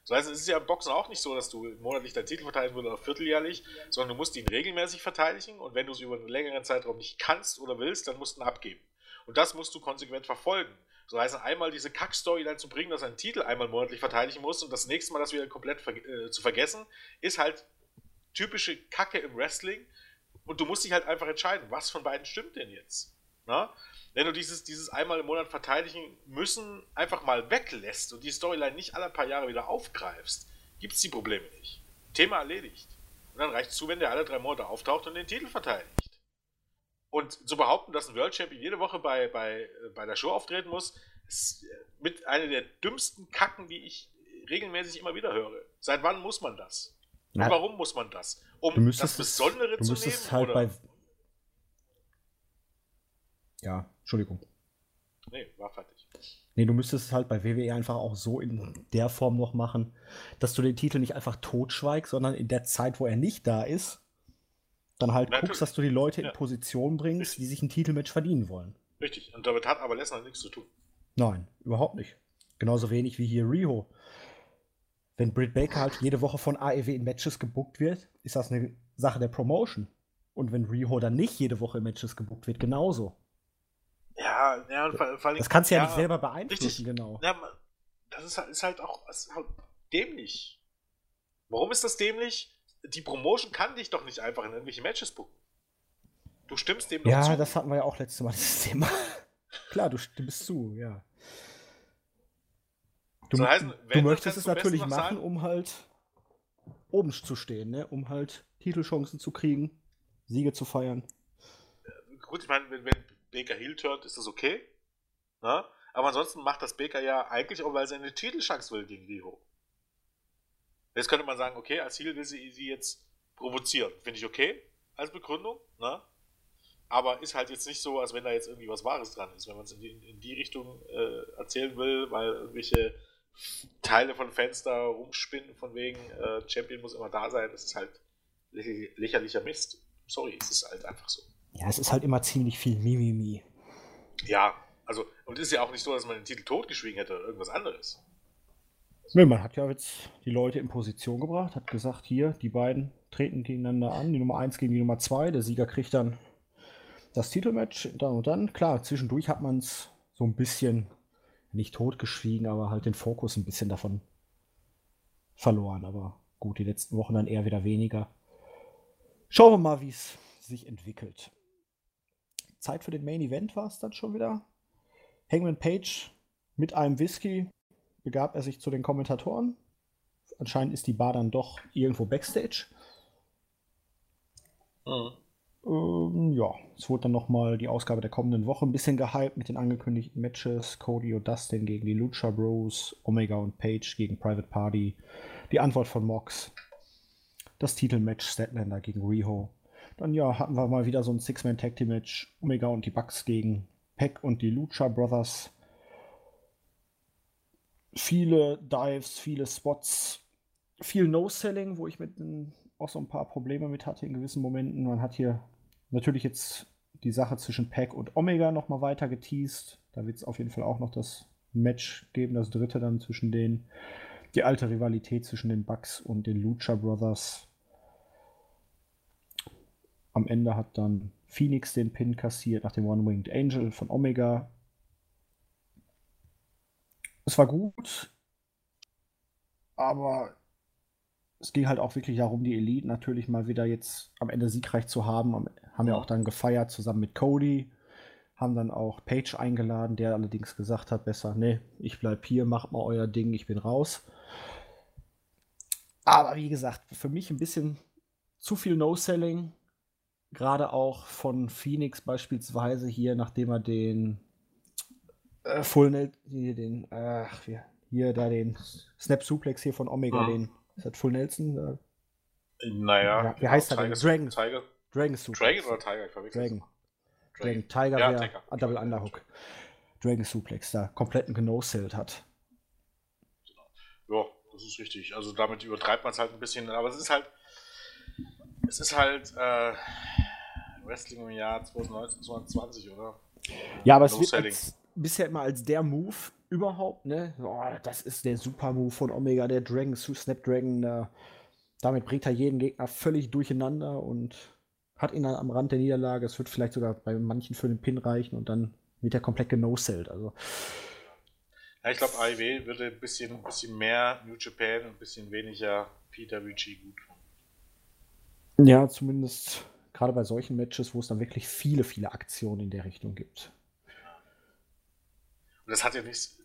Das heißt, es ist ja im Boxen auch nicht so, dass du monatlich deinen Titel verteidigen würdest oder vierteljährlich, sondern du musst ihn regelmäßig verteidigen und wenn du es über einen längeren Zeitraum nicht kannst oder willst, dann musst du ihn abgeben. Und das musst du konsequent verfolgen. So heißt einmal diese Kack-Storyline zu bringen, dass er einen Titel einmal monatlich verteidigen muss und das nächste Mal das wieder komplett ver äh, zu vergessen, ist halt typische Kacke im Wrestling. Und du musst dich halt einfach entscheiden, was von beiden stimmt denn jetzt? Na? Wenn du dieses, dieses einmal im Monat verteidigen müssen einfach mal weglässt und die Storyline nicht alle paar Jahre wieder aufgreifst, gibt es die Probleme nicht. Thema erledigt. Und dann reicht es zu, wenn der alle drei Monate auftaucht und den Titel verteidigt. Und zu behaupten, dass ein World Champion jede Woche bei, bei, bei der Show auftreten muss, ist mit einer der dümmsten Kacken, die ich regelmäßig immer wieder höre. Seit wann muss man das? Und warum muss man das? Um das Besondere es, zu nehmen? Halt oder? Bei... Ja, Entschuldigung. Nee, war fertig. Nee, du müsstest es halt bei WWE einfach auch so in der Form noch machen, dass du den Titel nicht einfach totschweigst, sondern in der Zeit, wo er nicht da ist, dann halt Natürlich. guckst, dass du die Leute in ja. Position bringst, Richtig. die sich ein Titelmatch verdienen wollen. Richtig, und damit hat aber Lesnar nichts zu tun. Nein, überhaupt nicht. Genauso wenig wie hier Riho. Wenn Britt Baker halt jede Woche von AEW in Matches gebuckt wird, ist das eine Sache der Promotion. Und wenn Riho dann nicht jede Woche in Matches gebuckt wird, genauso. Ja, vor, vor Das kannst du ja, ja, nicht selber beeinflussen, richtig. genau. Ja, das ist halt, ist halt auch ist halt dämlich. Warum ist das dämlich? die Promotion kann dich doch nicht einfach in irgendwelche Matches booken. Du stimmst dem doch ja, zu. Ja, das hatten wir ja auch letztes Mal, das Thema. Klar, du stimmst zu, ja. Du, so heißen, du möchtest es natürlich machen, um halt oben zu stehen, ne? um halt Titelchancen zu kriegen, Siege zu feiern. Gut, ich meine, wenn, wenn Baker Heel turnt, ist das okay. Na? Aber ansonsten macht das Baker ja eigentlich auch, weil er eine Titelchance will gegen Riho. Jetzt könnte man sagen, okay, als Ziel will sie sie jetzt provozieren. Finde ich okay als Begründung, ne? Aber ist halt jetzt nicht so, als wenn da jetzt irgendwie was Wahres dran ist. Wenn man es in, die, in die Richtung äh, erzählen will, weil irgendwelche Teile von da rumspinnen, von wegen äh, Champion muss immer da sein, das ist halt lächerlicher Mist. Sorry, es ist halt einfach so. Ja, es ist halt immer ziemlich viel Mimimi. Ja, also, und es ist ja auch nicht so, dass man den Titel totgeschwiegen hätte oder irgendwas anderes. Nö, man hat ja jetzt die Leute in Position gebracht, hat gesagt, hier, die beiden treten gegeneinander an, die Nummer 1 gegen die Nummer 2, der Sieger kriegt dann das Titelmatch, dann und dann. Klar, zwischendurch hat man es so ein bisschen, nicht totgeschwiegen, aber halt den Fokus ein bisschen davon verloren. Aber gut, die letzten Wochen dann eher wieder weniger. Schauen wir mal, wie es sich entwickelt. Zeit für den Main Event war es dann schon wieder. Hangman Page mit einem Whisky begab er sich zu den Kommentatoren. Anscheinend ist die Bar dann doch irgendwo backstage. Mhm. Ähm, ja, es wurde dann nochmal die Ausgabe der kommenden Woche ein bisschen gehypt mit den angekündigten Matches. Cody und Dustin gegen die Lucha Bros, Omega und Page gegen Private Party, die Antwort von Mox, das Titelmatch Statlander gegen Riho. Dann ja, hatten wir mal wieder so ein Six-Man-Tag-Team-Match, Omega und die Bucks gegen Peck und die Lucha Brothers viele Dives, viele Spots, viel No-Selling, wo ich mit auch so ein paar Probleme mit hatte in gewissen Momenten. Man hat hier natürlich jetzt die Sache zwischen Pack und Omega nochmal weiter geteased. Da wird es auf jeden Fall auch noch das Match geben, das dritte dann zwischen denen. Die alte Rivalität zwischen den Bucks und den Lucha Brothers. Am Ende hat dann Phoenix den Pin kassiert nach dem One-Winged Angel von Omega. Es war gut, aber es ging halt auch wirklich darum, die Elite natürlich mal wieder jetzt am Ende siegreich zu haben. Haben ja auch dann gefeiert zusammen mit Cody. Haben dann auch Page eingeladen, der allerdings gesagt hat, besser, nee, ich bleib hier, macht mal euer Ding, ich bin raus. Aber wie gesagt, für mich ein bisschen zu viel No-Selling. Gerade auch von Phoenix beispielsweise hier, nachdem er den äh, Full hier den, ach, hier, hier da den Snap Suplex hier von Omega, mhm. den, ist das Full Nelson? Äh, naja, ja, wie genau, heißt er denn? Dragon. Tiger. Dragon Suplex. Dragon oder Tiger? Ich verwechsel Dragon. Dragon. Tiger ja, wäre Double Underhook. Dragon Suplex da kompletten genosselt hat. Ja, das ist richtig. Also damit übertreibt man es halt ein bisschen, aber es ist halt, es ist halt äh, Wrestling im Jahr 2019, 2020, oder? Ja, aber no es wird als, bisher immer als der Move überhaupt, ne? Oh, das ist der Super-Move von Omega, der Dragon, Snapdragon. Äh, damit bringt er jeden Gegner völlig durcheinander und hat ihn dann am Rand der Niederlage. Es wird vielleicht sogar bei manchen für den Pin reichen und dann wird er komplett genosellt. Also. Ja, ich glaube, AIW würde ein bisschen, ein bisschen mehr New Japan und ein bisschen weniger PWG gut. Ja, zumindest gerade bei solchen Matches, wo es dann wirklich viele, viele Aktionen in der Richtung gibt. Und das hat ja nichts,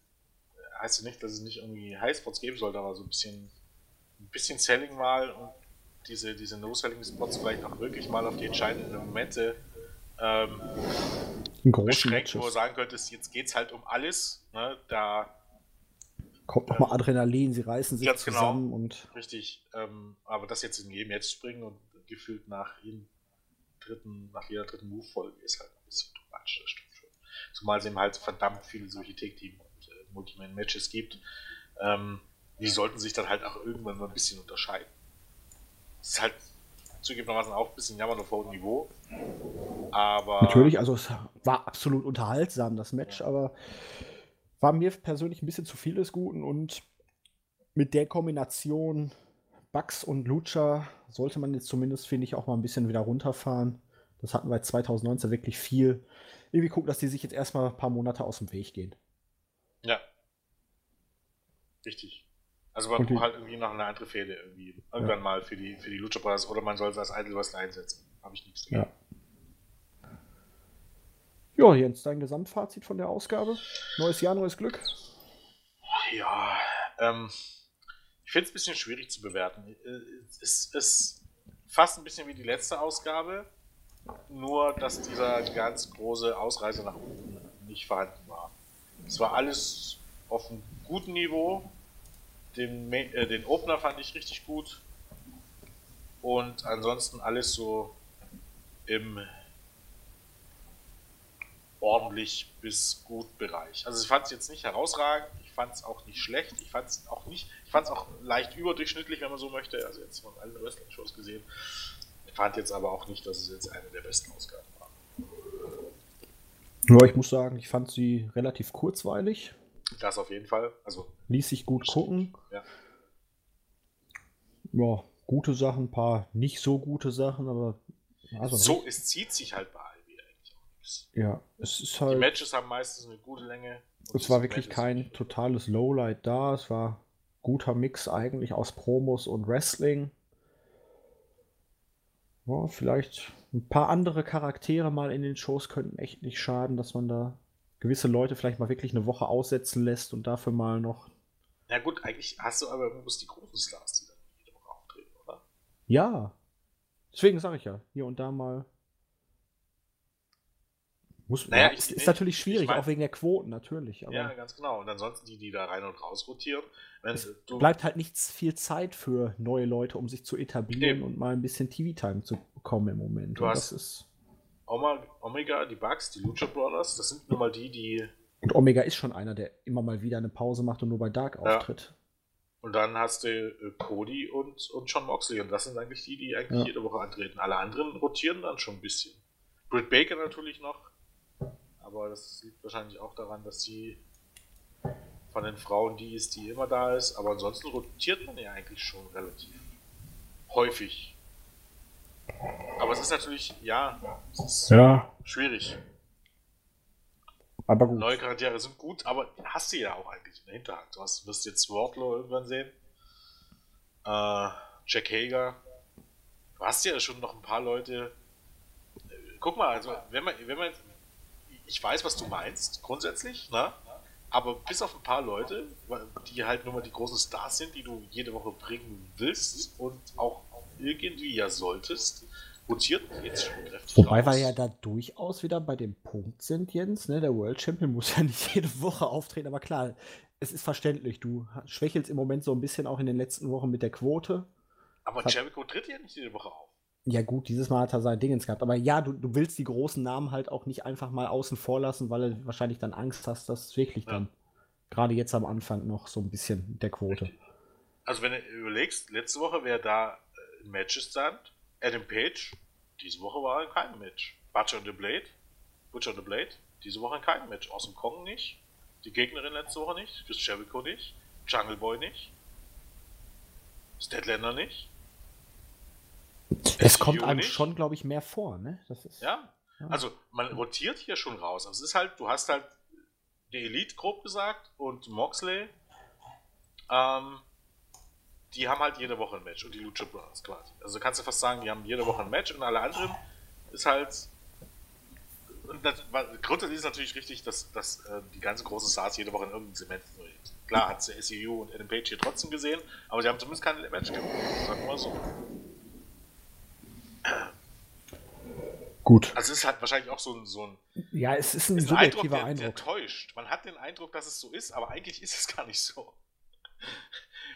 heißt ja nicht, dass es nicht irgendwie Highspots geben sollte, aber so ein bisschen, ein bisschen Selling mal und diese, diese No-Selling-Spots vielleicht auch wirklich mal auf die entscheidenden Momente ähm, beschränkt, wo du sagen könntest, jetzt geht es halt um alles. Ne? Da kommt nochmal Adrenalin, sie reißen sich genau. zusammen genau, und. Richtig, ähm, aber das jetzt in jedem Match springen und gefühlt nach, jedem dritten, nach jeder dritten Move-Folge ist halt ein bisschen too much, das stimmt schon. Zumal es eben halt verdammt viele solche Take-Team und äh, Multiman-Matches gibt. Ähm, die sollten sich dann halt auch irgendwann mal ein bisschen unterscheiden. Das ist halt zugegebenermaßen auch ein bisschen jammern auf hohem Niveau. Aber. Natürlich, also es war absolut unterhaltsam, das Match, ja. aber war mir persönlich ein bisschen zu viel des Guten und mit der Kombination Bugs und Lucha sollte man jetzt zumindest, finde ich, auch mal ein bisschen wieder runterfahren. Das hatten wir 2019 wirklich viel. Irgendwie gucken, dass die sich jetzt erstmal ein paar Monate aus dem Weg gehen. Ja. Richtig. Also man braucht halt irgendwie noch eine andere Fehde irgendwie. Irgendwann ja. mal für die, für die Lucha Brothers oder man soll es als Idol Wrestler einsetzen. Habe ich nichts dagegen. Ja. Ja, Jens, dein Gesamtfazit von der Ausgabe? Neues Jahr, neues Glück? Ja, ähm, ich finde es ein bisschen schwierig zu bewerten. Es ist fast ein bisschen wie die letzte Ausgabe, nur dass dieser ganz große Ausreißer nach unten nicht vorhanden war. Es war alles auf einem guten Niveau, den, äh, den Opener fand ich richtig gut. Und ansonsten alles so im ordentlich bis gut Bereich. Also ich fand es jetzt nicht herausragend, fand es auch nicht schlecht, ich fand es auch nicht, ich fand es auch leicht überdurchschnittlich, wenn man so möchte, also jetzt von allen Wrestling-Shows gesehen. Ich fand jetzt aber auch nicht, dass es jetzt eine der besten Ausgaben war. Ja, ich muss sagen, ich fand sie relativ kurzweilig. Das auf jeden Fall. Also ließ sich gut gucken. Ja. ja, gute Sachen, ein paar nicht so gute Sachen, aber also so es zieht sich halt bei Ja, es ist halt. Die Matches haben meistens eine gute Länge. Es war wirklich kein totales Lowlight da. Es war guter Mix eigentlich aus Promos und Wrestling. Ja, vielleicht ein paar andere Charaktere mal in den Shows könnten echt nicht schaden, dass man da gewisse Leute vielleicht mal wirklich eine Woche aussetzen lässt und dafür mal noch. Na gut, eigentlich hast du aber bloß die großen Stars, die dann jede Woche auftreten, oder? Ja. Deswegen sage ich ja, hier und da mal. Muss, naja, ja, ist, ist natürlich schwierig, ich mein, auch wegen der Quoten natürlich. ja, ganz genau. Und ansonsten die, die da rein und raus rotieren. es bleibt halt nicht viel Zeit für neue Leute, um sich zu etablieren eben. und mal ein bisschen TV-Time zu bekommen im Moment. Du und hast, ist Omega, die Bugs, die Lucha Brothers, das sind nun mal die, die. Und Omega ist schon einer, der immer mal wieder eine Pause macht und nur bei Dark ja. auftritt. Und dann hast du äh, Cody und, und John Moxley. Und das sind eigentlich die, die eigentlich ja. jede Woche antreten. Alle anderen rotieren dann schon ein bisschen. Britt Baker natürlich noch. Aber das liegt wahrscheinlich auch daran, dass sie von den Frauen die ist, die immer da ist. Aber ansonsten rotiert man ja eigentlich schon relativ häufig. Aber es ist natürlich, ja, es ist ja. schwierig. Aber gut. Neue Charaktere sind gut, aber hast du ja auch eigentlich in der Hinterhand. Du hast, wirst jetzt Wardlow irgendwann sehen. Äh, Jack Hager. Du hast ja schon noch ein paar Leute. Guck mal, also wenn man, wenn man, ich weiß, was du meinst, grundsätzlich, ne? Aber bis auf ein paar Leute, die halt nur mal die großen Stars sind, die du jede Woche bringen willst und auch irgendwie ja solltest, rotiert jetzt schon kräftig. Wobei raus. wir ja da durchaus wieder bei dem Punkt sind, Jens, ne? Der World Champion muss ja nicht jede Woche auftreten, aber klar, es ist verständlich. Du schwächelst im Moment so ein bisschen auch in den letzten Wochen mit der Quote. Aber Jericho tritt ja nicht jede Woche auf. Ja, gut, dieses Mal hat er sein Dingens gehabt. Aber ja, du, du willst die großen Namen halt auch nicht einfach mal außen vor lassen, weil du wahrscheinlich dann Angst hast, dass wirklich ja. dann gerade jetzt am Anfang noch so ein bisschen der Quote. Also, wenn du überlegst, letzte Woche wäre da ein Match stand, Adam Page, diese Woche war in keinem Match. Butcher the Blade, Butcher the Blade, diese Woche in keinem Match. Aus dem Kong nicht, die Gegnerin letzte Woche nicht, Chris Jericho nicht, Jungle Boy nicht, Statlander nicht. Es kommt einem nicht. schon, glaube ich, mehr vor, ne? Ist, ja. ja. Also man rotiert hier schon raus. Also es ist halt, du hast halt die Elite grob gesagt und Moxley. Ähm, die haben halt jede Woche ein Match und die Lucha Brothers quasi. Also kannst du fast sagen, die haben jede Woche ein Match und alle anderen ist halt. Das, grundsätzlich ist natürlich richtig, dass, dass äh, die ganze große Stars jede Woche in irgendeinem Segment Klar hat sie SEU und Adam Page hier trotzdem gesehen, aber sie haben zumindest kein Match gehabt. Sagen wir mal so. Gut. Also es ist halt wahrscheinlich auch so ein, so ein ja, es ist ein, ist ein subjektiver Eindruck, der, der, täuscht. Man hat den Eindruck, dass es so ist, aber eigentlich ist es gar nicht so.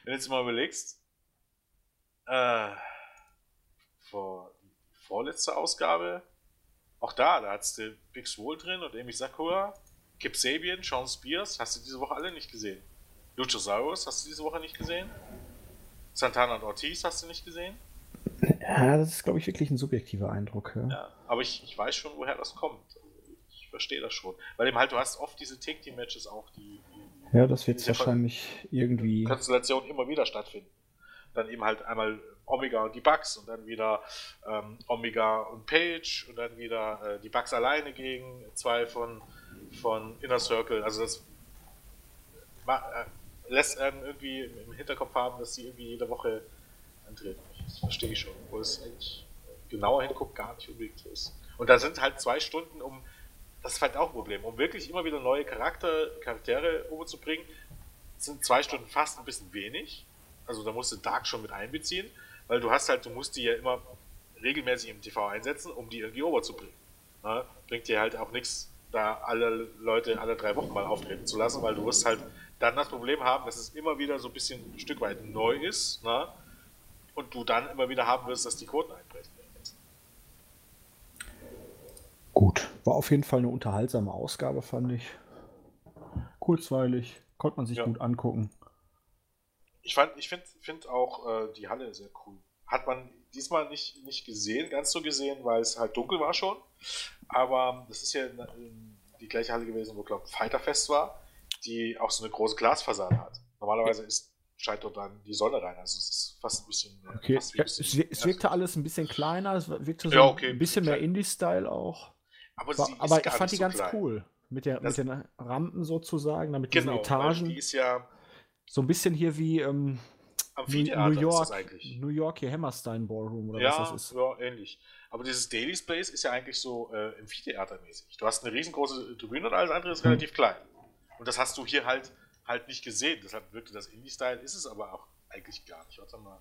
Wenn du jetzt mal überlegst, äh, vor vorletzte Ausgabe, auch da, da hattest du Big Swole drin und Amy Sakura, Kip Sabian, Sean Spears, hast du diese Woche alle nicht gesehen. Luchasaurus hast du diese Woche nicht gesehen. Santana und Ortiz hast du nicht gesehen. Ja, das ist, glaube ich, wirklich ein subjektiver Eindruck. Ja, ja aber ich, ich weiß schon, woher das kommt. Ich verstehe das schon. Weil eben halt, du hast oft diese Take-Team-Matches auch, die, die Ja, das wird wahrscheinlich irgendwie. Konstellation immer wieder stattfinden. Dann eben halt einmal Omega und die Bugs und dann wieder ähm, Omega und Page und dann wieder äh, die Bugs alleine gegen zwei von, von Inner Circle. Also das äh, lässt einen irgendwie im Hinterkopf haben, dass sie irgendwie jede Woche antreten. Das verstehe ich schon, wo es eigentlich genauer hinguckt, gar nicht unbedingt so ist. Und da sind halt zwei Stunden, um, das ist halt auch ein Problem, um wirklich immer wieder neue Charakter, Charaktere umzubringen, sind zwei Stunden fast ein bisschen wenig. Also da musst du Dark schon mit einbeziehen, weil du hast halt, du musst die ja immer regelmäßig im TV einsetzen, um die irgendwie overzubringen. Ne? Bringt dir halt auch nichts, da alle Leute alle drei Wochen mal auftreten zu lassen, weil du wirst halt dann das Problem haben, dass es immer wieder so ein bisschen ein Stück weit neu ist, ne? Und du dann immer wieder haben wirst, dass die Quoten einbrechen. Gut, war auf jeden Fall eine unterhaltsame Ausgabe, fand ich. Kurzweilig, konnte man sich ja. gut angucken. Ich, ich finde find auch äh, die Halle sehr cool. Hat man diesmal nicht, nicht gesehen, ganz so gesehen, weil es halt dunkel war schon. Aber das ist ja die gleiche Halle gewesen, wo, glaube ich, Fighterfest war, die auch so eine große Glasfassade hat. Normalerweise ist scheint dort dann die Sonne rein. Also es ist fast ein bisschen. Okay. Fast ja, bisschen, es, wirkte alles ein bisschen kleiner, es wirkte so ja, okay, ein bisschen mehr Indie-Style auch. Aber, War, aber ich fand die so ganz klein. cool. Mit, der, mit den Rampen sozusagen, damit genau, diesen Etagen. Die ist ja so ein bisschen hier wie ähm, New York, New York hier Hammerstein Ballroom oder ja, was das ist. Ja, ähnlich. Aber dieses Daily Space ist ja eigentlich so äh, Amphitheater-mäßig. Du hast eine riesengroße Tribüne und alles andere ist hm. relativ klein. Und das hast du hier halt halt nicht gesehen. Deshalb wirkte das Indie-Style, ist es aber auch eigentlich gar nicht. Warte mal.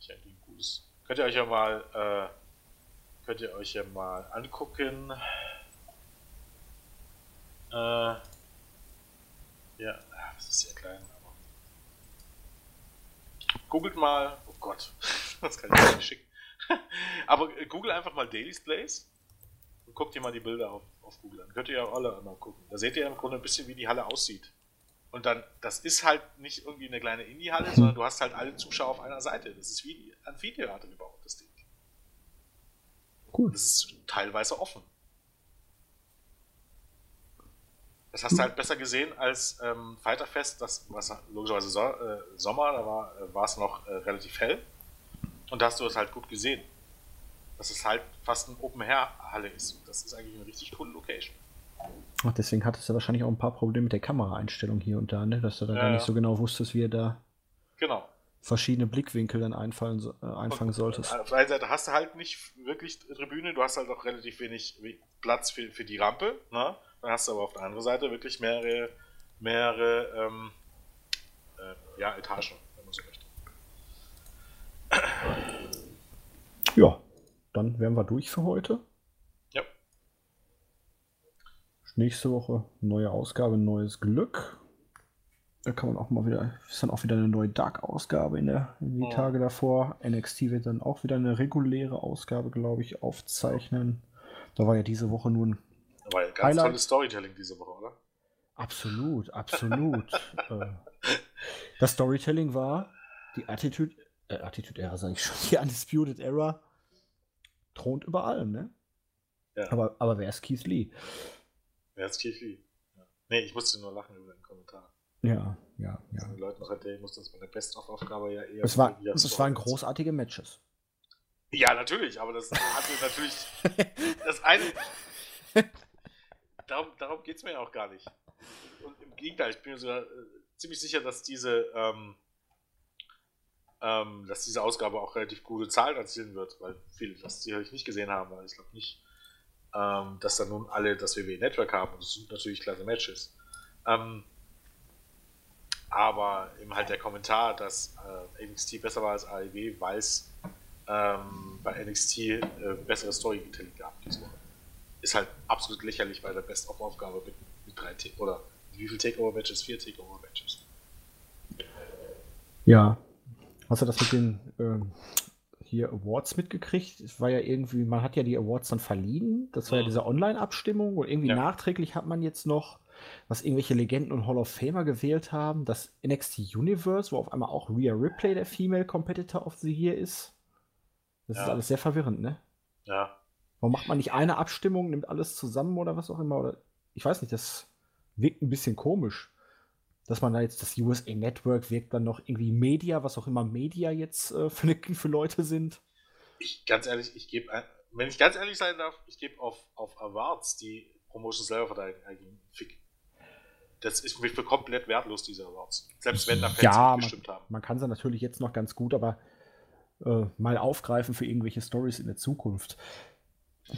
Ich eigentlich ein gutes. Könnt ihr euch ja mal, äh, könnt ihr euch ja mal angucken. Äh, ja, das ist sehr klein, aber. Googelt mal, oh Gott, das kann ich nicht schicken. aber google einfach mal Daily's Place und guckt ihr mal die Bilder auf, auf Google an. Könnt ihr ja alle mal gucken. Da seht ihr im Grunde ein bisschen, wie die Halle aussieht. Und dann, das ist halt nicht irgendwie eine kleine Indie-Halle, sondern du hast halt alle Zuschauer auf einer Seite. Das ist wie ein Amphitheater gebaut, das Ding. Gut. Das ist teilweise offen. Das hast du halt besser gesehen als ähm, Fighterfest, das was logischerweise so, äh, Sommer, da war, äh, war es noch äh, relativ hell. Und da hast du es halt gut gesehen. dass es halt fast eine Open-Air-Halle ist. Das ist eigentlich eine richtig coole Location. Ach, deswegen hattest du wahrscheinlich auch ein paar Probleme mit der Kameraeinstellung hier und da, ne? dass du da ja, gar nicht so genau wusstest, wie er da genau. verschiedene Blickwinkel dann einfallen, äh, einfangen und, solltest. Auf der einen Seite hast du halt nicht wirklich Tribüne, du hast halt auch relativ wenig Platz für, für die Rampe. Ne? Dann hast du aber auf der anderen Seite wirklich mehrere, mehrere ähm, äh, ja, Etagen, wenn man so möchte. Ja, dann wären wir durch für heute. Ja. Nächste Woche neue Ausgabe, neues Glück. Da kann man auch mal wieder, ist dann auch wieder eine neue Dark-Ausgabe in, der, in die oh. Tage davor. NXT wird dann auch wieder eine reguläre Ausgabe, glaube ich, aufzeichnen. Da war ja diese Woche nur ein. Da war ja ganz Highlight. tolles Storytelling diese Woche, oder? Absolut, absolut. äh, das Storytelling war die Attitude, äh, Attitude Era, sage ich schon, die Undisputed Era thront über allem, ne? Ja. Aber, aber wer ist Keith Lee? Ist Keith Lee? Ja. Nee, ich musste nur lachen über den Kommentar. Ja, ja, ja. Den Leuten noch erzählen muss, dass bei der Best-of-Aufgabe ja eher. Es, war, es waren großartige Matches. Ja, natürlich, aber das hatte natürlich. das eine. darum darum geht es mir ja auch gar nicht. Und im Gegenteil, ich bin mir sogar äh, ziemlich sicher, dass diese. Ähm, ähm, dass diese Ausgabe auch relativ gute Zahlen erzielen wird, weil viele das sicherlich nicht gesehen haben, weil ich glaube nicht, ähm, dass da nun alle das WWE Network haben und das sind natürlich klasse Matches. Ähm, aber eben halt der Kommentar, dass äh, NXT besser war als AEW, weil es ähm, bei NXT äh, bessere Storytelling gab diese Woche. Ist halt absolut lächerlich bei der Best-of-Aufgabe mit, mit drei T oder wie viele Takeover-Matches? Vier Takeover-Matches. Ja, Hast du das mit den ähm, hier Awards mitgekriegt? Es war ja irgendwie, man hat ja die Awards dann verliehen. Das war ja, ja diese Online-Abstimmung und irgendwie ja. nachträglich hat man jetzt noch, was irgendwelche Legenden und Hall of Famer gewählt haben, das NXT Universe, wo auf einmal auch Rhea Ripley der Female Competitor of the Year ist. Das ja. ist alles sehr verwirrend, ne? Ja. Warum macht man nicht eine Abstimmung, nimmt alles zusammen oder was auch immer? Oder ich weiß nicht, das wirkt ein bisschen komisch dass man da jetzt das USA Network wirkt dann noch irgendwie Media, was auch immer Media jetzt äh, für, ne, für Leute sind. Ich, ganz ehrlich, ich gebe, wenn ich ganz ehrlich sein darf, ich gebe auf, auf Awards, die Promotion selber verteidigen, einen Fick. Das ist für komplett wertlos, diese Awards. Selbst wenn da Fans ja, gestimmt haben. Man kann sie natürlich jetzt noch ganz gut, aber äh, mal aufgreifen für irgendwelche Stories in der Zukunft.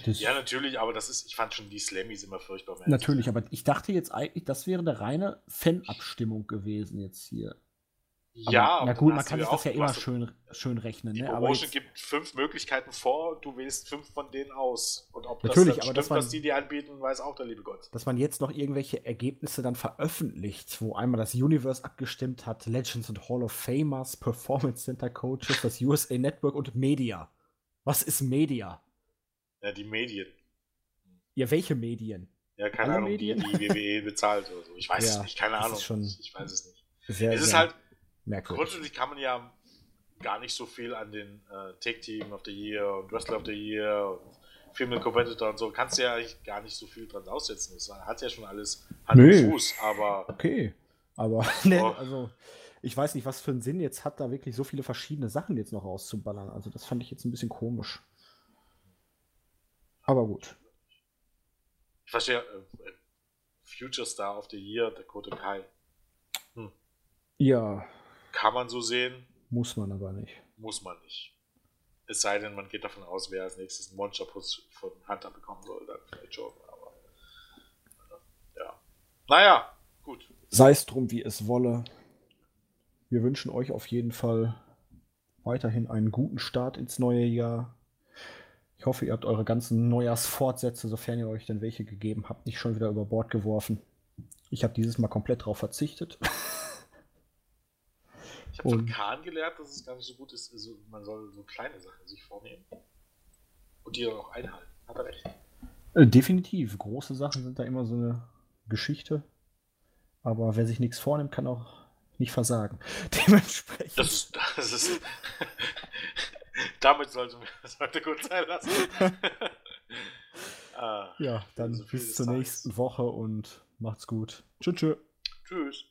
Das ja, natürlich, aber das ist, ich fand schon die Slammies immer furchtbar. Natürlich, aber ich dachte jetzt eigentlich, das wäre eine reine Fanabstimmung gewesen jetzt hier. Ja, aber, na gut, man kann sich das ja immer schön, schön rechnen. Die ne? Promotion jetzt, gibt fünf Möglichkeiten vor, du wählst fünf von denen aus. Und ob natürlich, das aber stimmt, man, was die dir anbieten, weiß auch der liebe Gott. Dass man jetzt noch irgendwelche Ergebnisse dann veröffentlicht, wo einmal das Universe abgestimmt hat, Legends und Hall of Famers, Performance Center Coaches, das USA Network und Media. Was ist Media? Ja, die Medien. Ja, welche Medien? Ja, keine Alle Ahnung, Medien? die, die WWE bezahlt oder so. Ich weiß ja, es nicht, keine Ahnung. Schon ich weiß es nicht. Sehr, es ist halt, merkwürdig. grundsätzlich kann man ja gar nicht so viel an den äh, Tag Team of the Year und Wrestler of the Year und Female Competitor und so, kannst du ja eigentlich gar nicht so viel dran aussetzen. Es hat ja schon alles Hand und Fuß, aber. Okay, aber ne, oh. also ich weiß nicht, was für einen Sinn jetzt hat, da wirklich so viele verschiedene Sachen jetzt noch rauszuballern. Also das fand ich jetzt ein bisschen komisch. Aber gut. Ich verstehe, äh, Future Star of the Year, Dakota Kai. Hm. Ja. Kann man so sehen. Muss man aber nicht. Muss man nicht. Es sei denn, man geht davon aus, wer als nächstes einen Monsterpuss von Hunter bekommen soll, dann vielleicht schon. Aber, ja. Naja, gut. Sei es drum, wie es wolle. Wir wünschen euch auf jeden Fall weiterhin einen guten Start ins neue Jahr. Ich hoffe, ihr habt eure ganzen Neujahrsfortsätze, sofern ihr euch denn welche gegeben habt, nicht schon wieder über Bord geworfen. Ich habe dieses Mal komplett darauf verzichtet. Ich habe von Kahn gelernt, dass es gar nicht so gut ist, also man soll so kleine Sachen sich vornehmen und die dann auch einhalten. Hat er recht. Äh, definitiv. Große Sachen sind da immer so eine Geschichte. Aber wer sich nichts vornimmt, kann auch nicht versagen. Dementsprechend. Das das ist damit sollte es heute gut sein lassen. ah, ja, dann bis zur nächsten Woche und macht's gut. Tschüss. Tschüss. Tschüss.